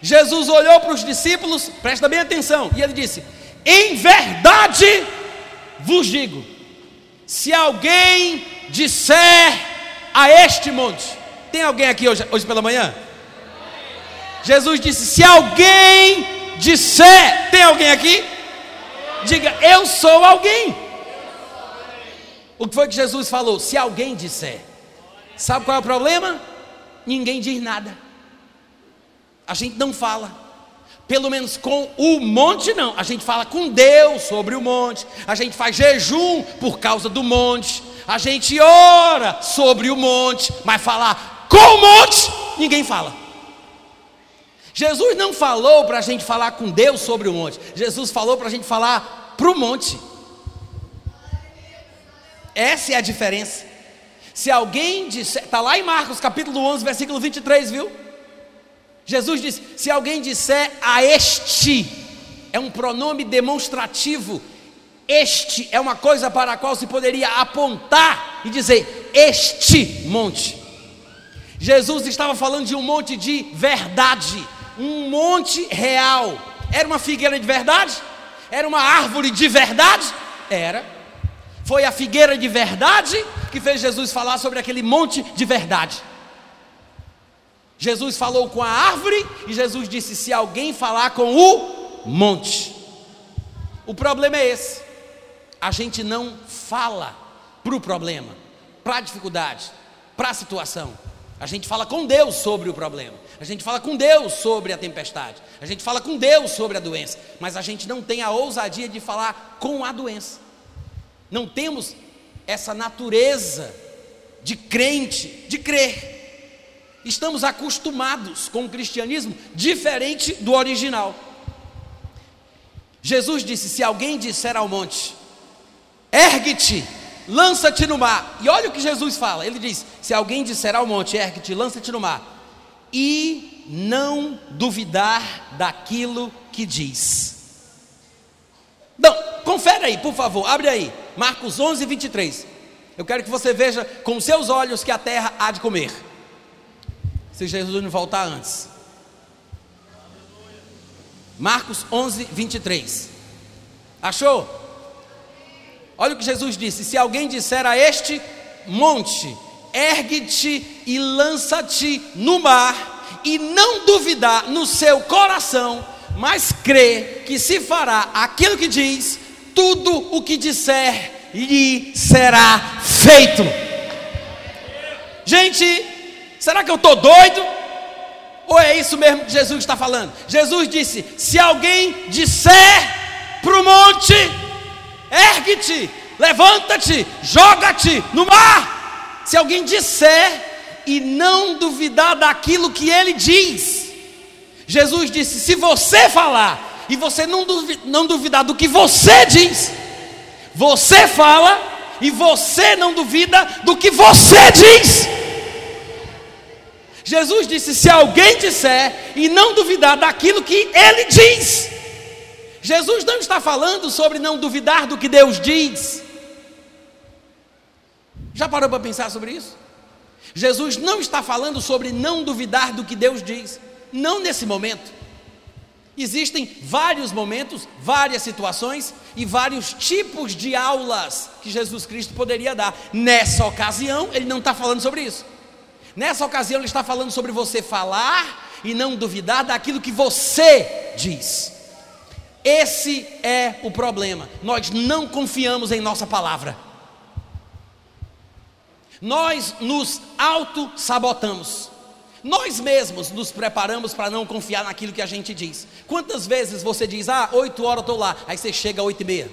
Jesus olhou para os discípulos, presta bem atenção, e ele disse: Em verdade vos digo, se alguém disser a este monte, tem alguém aqui hoje, hoje pela manhã? Jesus disse: Se alguém disser, tem alguém aqui? Diga, eu sou alguém. O que foi que Jesus falou? Se alguém disser, sabe qual é o problema? Ninguém diz nada. A gente não fala. Pelo menos com o monte, não. A gente fala com Deus sobre o monte. A gente faz jejum por causa do monte. A gente ora sobre o monte. Mas falar com o monte, ninguém fala. Jesus não falou para a gente falar com Deus sobre o monte. Jesus falou para a gente falar para o monte. Essa é a diferença. Se alguém disser, está lá em Marcos capítulo 11, versículo 23, viu? Jesus diz: se alguém disser a este, é um pronome demonstrativo, este é uma coisa para a qual se poderia apontar e dizer: este monte. Jesus estava falando de um monte de verdade, um monte real. Era uma figueira de verdade? Era uma árvore de verdade? Era. Foi a figueira de verdade que fez Jesus falar sobre aquele monte de verdade. Jesus falou com a árvore e Jesus disse: se alguém falar com o monte. O problema é esse. A gente não fala para o problema, para a dificuldade, para a situação. A gente fala com Deus sobre o problema. A gente fala com Deus sobre a tempestade. A gente fala com Deus sobre a doença. Mas a gente não tem a ousadia de falar com a doença. Não temos essa natureza de crente, de crer. Estamos acostumados com o cristianismo diferente do original. Jesus disse: Se alguém disser ao monte, ergue-te, lança-te no mar. E olha o que Jesus fala: Ele diz: Se alguém disser ao monte, ergue-te, lança-te no mar, e não duvidar daquilo que diz. Não, confere aí, por favor, abre aí. Marcos 11, 23. Eu quero que você veja com seus olhos que a terra há de comer. se Jesus não voltar antes. Marcos 11, 23. Achou? Olha o que Jesus disse: Se alguém disser a este monte, ergue-te e lança-te no mar, e não duvidar no seu coração, mas crê que se fará aquilo que diz, tudo o que disser lhe será feito. Gente, será que eu estou doido? Ou é isso mesmo que Jesus está falando? Jesus disse: se alguém disser para o monte, ergue-te, levanta-te, joga-te no mar. Se alguém disser e não duvidar daquilo que ele diz, Jesus disse: se você falar e você não duvidar, não duvidar do que você diz, você fala e você não duvida do que você diz. Jesus disse: se alguém disser e não duvidar daquilo que ele diz, Jesus não está falando sobre não duvidar do que Deus diz. Já parou para pensar sobre isso? Jesus não está falando sobre não duvidar do que Deus diz, não nesse momento. Existem vários momentos, várias situações e vários tipos de aulas que Jesus Cristo poderia dar. Nessa ocasião, ele não está falando sobre isso. Nessa ocasião, ele está falando sobre você falar e não duvidar daquilo que você diz. Esse é o problema. Nós não confiamos em nossa palavra. Nós nos auto-sabotamos. Nós mesmos nos preparamos para não confiar naquilo que a gente diz. Quantas vezes você diz, ah, oito horas eu estou lá, aí você chega às oito e meia.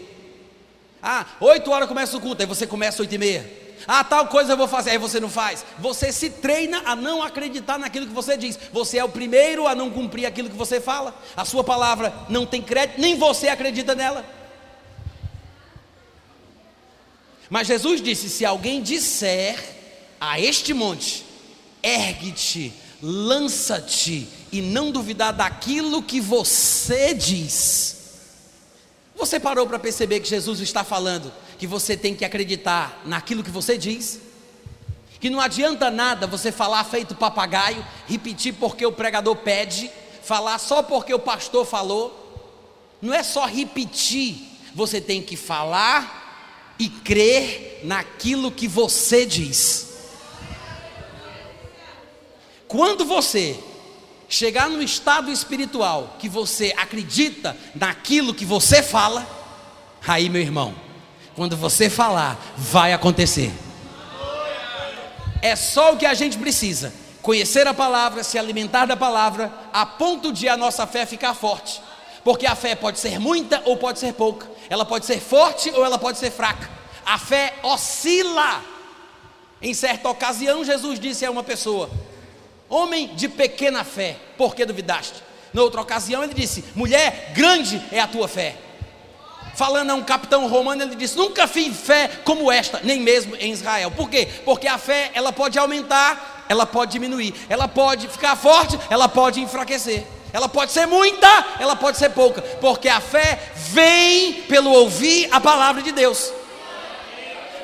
Ah, oito horas começa o culto, aí você começa às oito e meia. Ah, tal coisa eu vou fazer, aí você não faz. Você se treina a não acreditar naquilo que você diz. Você é o primeiro a não cumprir aquilo que você fala. A sua palavra não tem crédito, nem você acredita nela. Mas Jesus disse: se alguém disser a este monte, ergue-te, lança-te, e não duvidar daquilo que você diz. Você parou para perceber que Jesus está falando que você tem que acreditar naquilo que você diz, que não adianta nada você falar feito papagaio, repetir porque o pregador pede, falar só porque o pastor falou. Não é só repetir, você tem que falar e crer naquilo que você diz. Quando você chegar no estado espiritual que você acredita naquilo que você fala, aí, meu irmão, quando você falar, vai acontecer. É só o que a gente precisa: conhecer a palavra, se alimentar da palavra, a ponto de a nossa fé ficar forte. Porque a fé pode ser muita ou pode ser pouca, ela pode ser forte ou ela pode ser fraca. A fé oscila. Em certa ocasião, Jesus disse a uma pessoa: Homem de pequena fé, por que duvidaste? Na outra ocasião, ele disse: Mulher, grande é a tua fé falando a um capitão romano, ele disse: Nunca fiz fé como esta, nem mesmo em Israel. Por quê? Porque a fé ela pode aumentar, ela pode diminuir, ela pode ficar forte, ela pode enfraquecer. Ela pode ser muita, ela pode ser pouca, porque a fé vem pelo ouvir a palavra de Deus.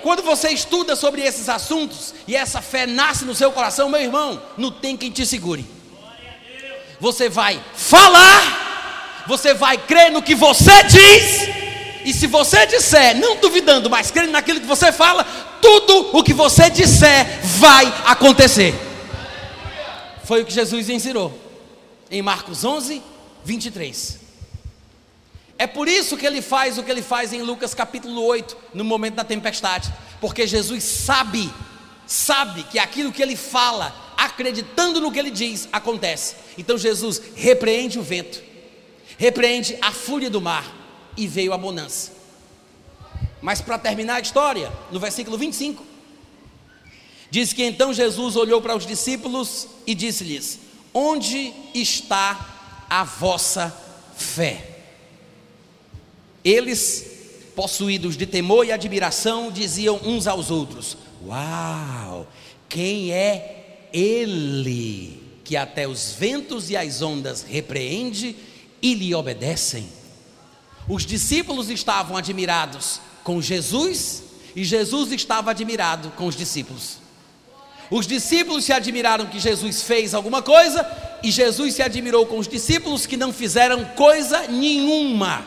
Quando você estuda sobre esses assuntos e essa fé nasce no seu coração, meu irmão, não tem quem te segure. Você vai falar, você vai crer no que você diz e se você disser, não duvidando, mas crendo naquilo que você fala, tudo o que você disser vai acontecer. Foi o que Jesus ensinou em Marcos 11, 23. É por isso que ele faz o que ele faz em Lucas capítulo 8, no momento da tempestade, porque Jesus sabe, sabe que aquilo que ele fala, acreditando no que ele diz, acontece. Então Jesus repreende o vento, repreende a fúria do mar e veio a bonança. Mas para terminar a história, no versículo 25, diz que então Jesus olhou para os discípulos e disse-lhes: Onde está a vossa fé? Eles, possuídos de temor e admiração, diziam uns aos outros: Uau, quem é ele que até os ventos e as ondas repreende e lhe obedecem? Os discípulos estavam admirados com Jesus e Jesus estava admirado com os discípulos. Os discípulos se admiraram que Jesus fez alguma coisa, e Jesus se admirou com os discípulos que não fizeram coisa nenhuma.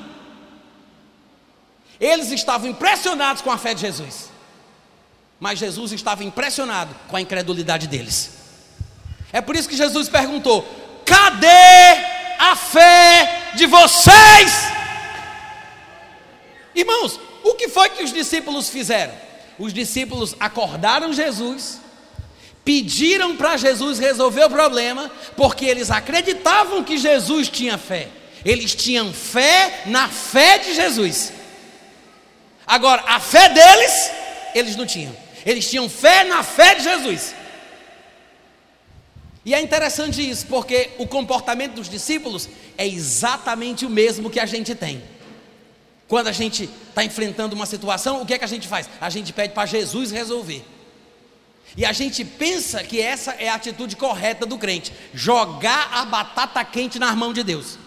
Eles estavam impressionados com a fé de Jesus, mas Jesus estava impressionado com a incredulidade deles. É por isso que Jesus perguntou: cadê a fé de vocês? Irmãos, o que foi que os discípulos fizeram? Os discípulos acordaram Jesus, pediram para Jesus resolver o problema, porque eles acreditavam que Jesus tinha fé. Eles tinham fé na fé de Jesus. Agora, a fé deles, eles não tinham. Eles tinham fé na fé de Jesus. E é interessante isso, porque o comportamento dos discípulos é exatamente o mesmo que a gente tem. Quando a gente está enfrentando uma situação, o que é que a gente faz? A gente pede para Jesus resolver. E a gente pensa que essa é a atitude correta do crente: jogar a batata quente nas mãos de Deus.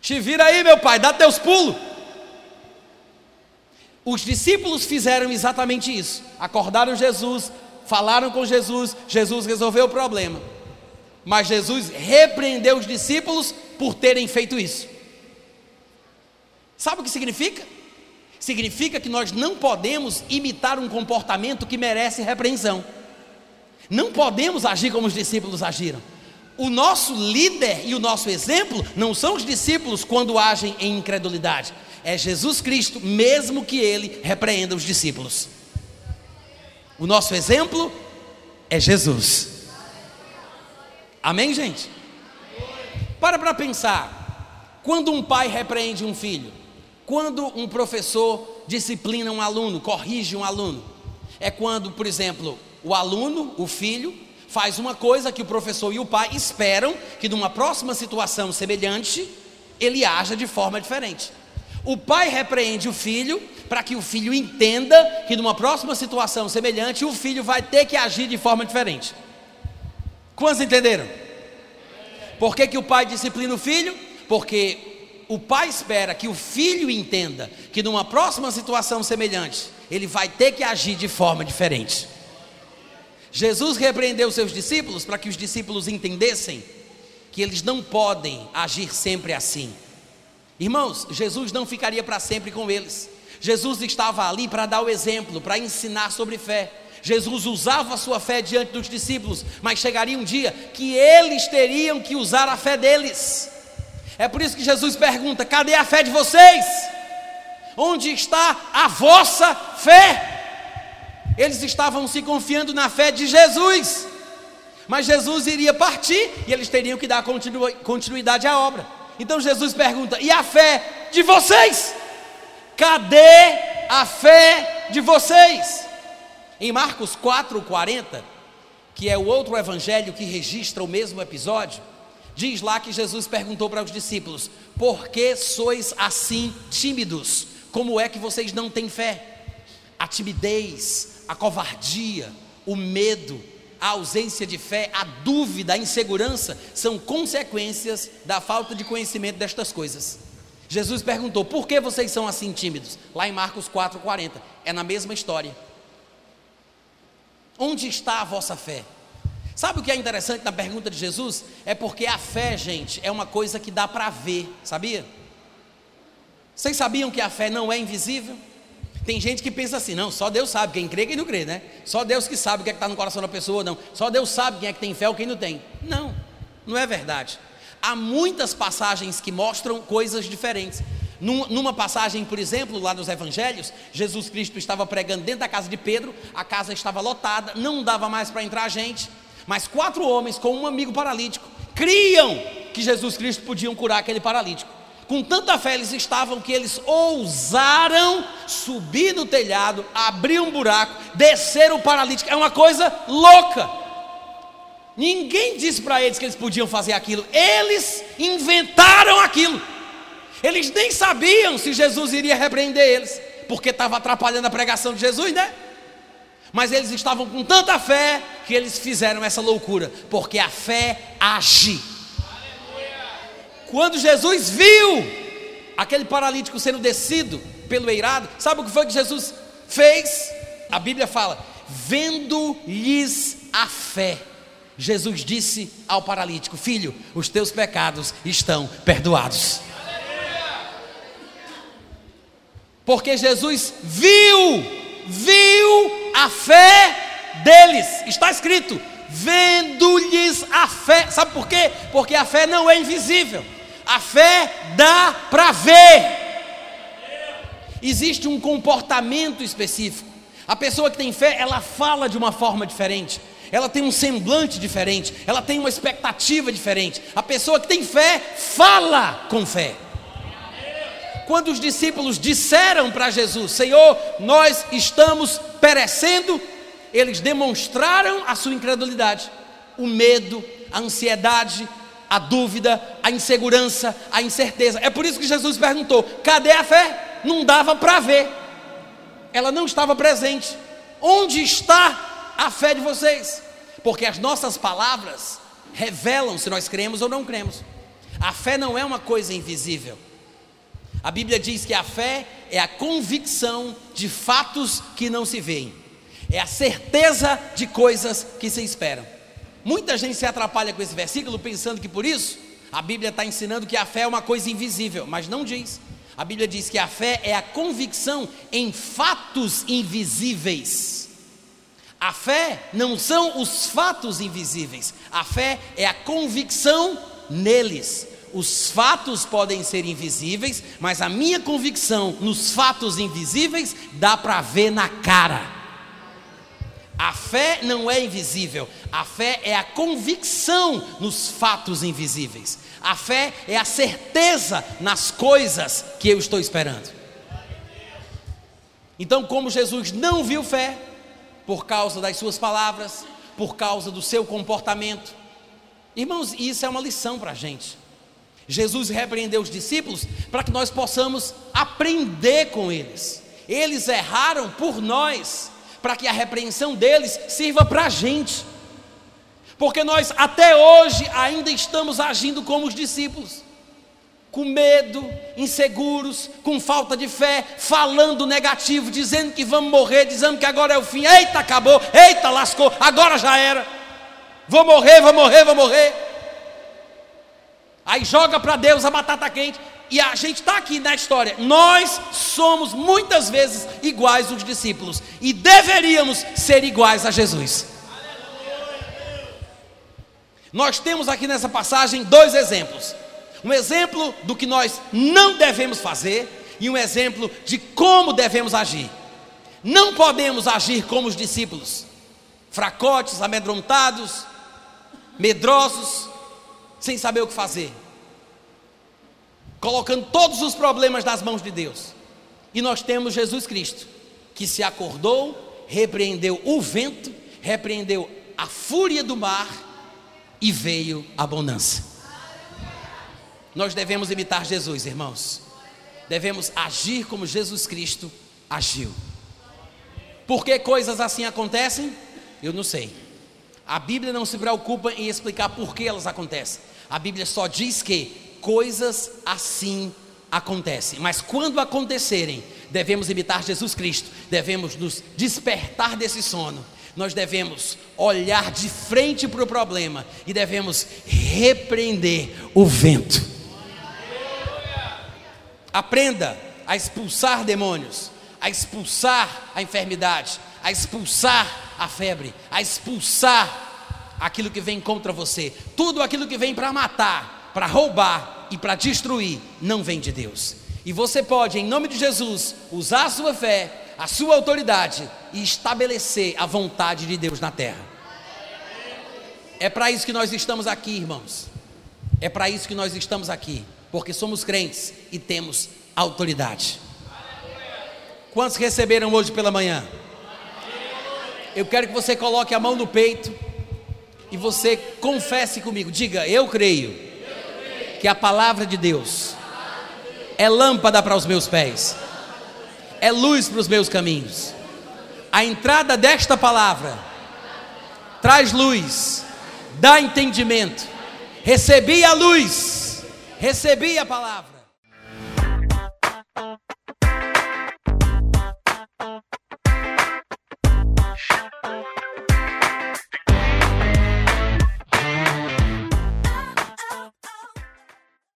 Te vira aí, meu pai, dá teus pulos. Os discípulos fizeram exatamente isso. Acordaram Jesus, falaram com Jesus, Jesus resolveu o problema. Mas Jesus repreendeu os discípulos por terem feito isso. Sabe o que significa? Significa que nós não podemos imitar um comportamento que merece repreensão. Não podemos agir como os discípulos agiram. O nosso líder e o nosso exemplo não são os discípulos quando agem em incredulidade, é Jesus Cristo, mesmo que ele repreenda os discípulos. O nosso exemplo é Jesus. Amém, gente? Para para pensar. Quando um pai repreende um filho, quando um professor disciplina um aluno, corrige um aluno, é quando, por exemplo, o aluno, o filho, faz uma coisa que o professor e o pai esperam que numa próxima situação semelhante ele haja de forma diferente. O pai repreende o filho para que o filho entenda que numa próxima situação semelhante o filho vai ter que agir de forma diferente. Quantos entenderam? Por que, que o pai disciplina o filho? Porque o pai espera que o filho entenda que numa próxima situação semelhante ele vai ter que agir de forma diferente. Jesus repreendeu seus discípulos para que os discípulos entendessem que eles não podem agir sempre assim. Irmãos, Jesus não ficaria para sempre com eles. Jesus estava ali para dar o exemplo, para ensinar sobre fé. Jesus usava a sua fé diante dos discípulos, mas chegaria um dia que eles teriam que usar a fé deles. É por isso que Jesus pergunta: cadê a fé de vocês? Onde está a vossa fé? Eles estavam se confiando na fé de Jesus, mas Jesus iria partir e eles teriam que dar continuidade à obra. Então Jesus pergunta: e a fé de vocês? Cadê a fé de vocês? Em Marcos 4:40, que é o outro evangelho que registra o mesmo episódio, diz lá que Jesus perguntou para os discípulos: Por que sois assim tímidos? Como é que vocês não têm fé? A timidez, a covardia, o medo, a ausência de fé, a dúvida, a insegurança são consequências da falta de conhecimento destas coisas. Jesus perguntou: por que vocês são assim tímidos? Lá em Marcos 4,40. É na mesma história. Onde está a vossa fé? Sabe o que é interessante na pergunta de Jesus? É porque a fé, gente, é uma coisa que dá para ver, sabia? Vocês sabiam que a fé não é invisível? Tem gente que pensa assim, não, só Deus sabe, quem crê quem não crê, né? Só Deus que sabe o que é está no coração da pessoa, não. Só Deus sabe quem é que tem fé ou quem não tem. Não, não é verdade. Há muitas passagens que mostram coisas diferentes. Numa passagem, por exemplo, lá nos evangelhos, Jesus Cristo estava pregando dentro da casa de Pedro, a casa estava lotada, não dava mais para entrar gente, mas quatro homens com um amigo paralítico criam que Jesus Cristo podiam curar aquele paralítico. Com tanta fé eles estavam que eles ousaram subir no telhado, abrir um buraco, descer o paralítico. É uma coisa louca. Ninguém disse para eles que eles podiam fazer aquilo. Eles inventaram aquilo. Eles nem sabiam se Jesus iria repreender eles, porque estava atrapalhando a pregação de Jesus, né? Mas eles estavam com tanta fé que eles fizeram essa loucura, porque a fé age. Quando Jesus viu aquele paralítico sendo descido pelo eirado, sabe o que foi que Jesus fez? A Bíblia fala: vendo-lhes a fé, Jesus disse ao paralítico: Filho, os teus pecados estão perdoados. Porque Jesus viu, viu a fé deles. Está escrito: vendo-lhes a fé. Sabe por quê? Porque a fé não é invisível. A fé dá para ver. Existe um comportamento específico. A pessoa que tem fé, ela fala de uma forma diferente. Ela tem um semblante diferente, ela tem uma expectativa diferente. A pessoa que tem fé fala com fé. Quando os discípulos disseram para Jesus: Senhor, nós estamos perecendo, eles demonstraram a sua incredulidade, o medo, a ansiedade, a dúvida, a insegurança, a incerteza. É por isso que Jesus perguntou: cadê a fé? Não dava para ver, ela não estava presente. Onde está a fé de vocês? Porque as nossas palavras revelam se nós cremos ou não cremos. A fé não é uma coisa invisível. A Bíblia diz que a fé é a convicção de fatos que não se veem é a certeza de coisas que se esperam. Muita gente se atrapalha com esse versículo pensando que por isso a Bíblia está ensinando que a fé é uma coisa invisível, mas não diz. A Bíblia diz que a fé é a convicção em fatos invisíveis. A fé não são os fatos invisíveis, a fé é a convicção neles. Os fatos podem ser invisíveis, mas a minha convicção nos fatos invisíveis dá para ver na cara. A fé não é invisível, a fé é a convicção nos fatos invisíveis. A fé é a certeza nas coisas que eu estou esperando. Então, como Jesus não viu fé, por causa das suas palavras, por causa do seu comportamento, irmãos, isso é uma lição para a gente. Jesus repreendeu os discípulos para que nós possamos aprender com eles. Eles erraram por nós para que a repreensão deles sirva para a gente. Porque nós até hoje ainda estamos agindo como os discípulos, com medo, inseguros, com falta de fé, falando negativo, dizendo que vamos morrer, dizendo que agora é o fim. Eita, acabou, eita, lascou, agora já era. Vou morrer, vou morrer, vou morrer. Aí joga para Deus a batata quente e a gente está aqui na história, nós somos muitas vezes iguais aos discípulos. E deveríamos ser iguais a Jesus. Nós temos aqui nessa passagem dois exemplos: um exemplo do que nós não devemos fazer e um exemplo de como devemos agir. Não podemos agir como os discípulos, fracotes, amedrontados, medrosos, sem saber o que fazer colocando todos os problemas nas mãos de Deus. E nós temos Jesus Cristo, que se acordou, repreendeu o vento, repreendeu a fúria do mar e veio a bonança. Nós devemos imitar Jesus, irmãos. Devemos agir como Jesus Cristo agiu. Por que coisas assim acontecem? Eu não sei. A Bíblia não se preocupa em explicar por que elas acontecem. A Bíblia só diz que coisas assim acontecem. Mas quando acontecerem, devemos imitar Jesus Cristo, devemos nos despertar desse sono. Nós devemos olhar de frente para o problema e devemos repreender o vento. Aprenda a expulsar demônios, a expulsar a enfermidade, a expulsar a febre, a expulsar aquilo que vem contra você, tudo aquilo que vem para matar, para roubar, e para destruir não vem de Deus. E você pode, em nome de Jesus, usar a sua fé, a sua autoridade e estabelecer a vontade de Deus na terra. É para isso que nós estamos aqui, irmãos. É para isso que nós estamos aqui, porque somos crentes e temos autoridade. Quantos receberam hoje pela manhã? Eu quero que você coloque a mão no peito e você confesse comigo. Diga: Eu creio que a palavra de Deus é lâmpada para os meus pés, é luz para os meus caminhos. A entrada desta palavra traz luz, dá entendimento. Recebi a luz, recebi a palavra.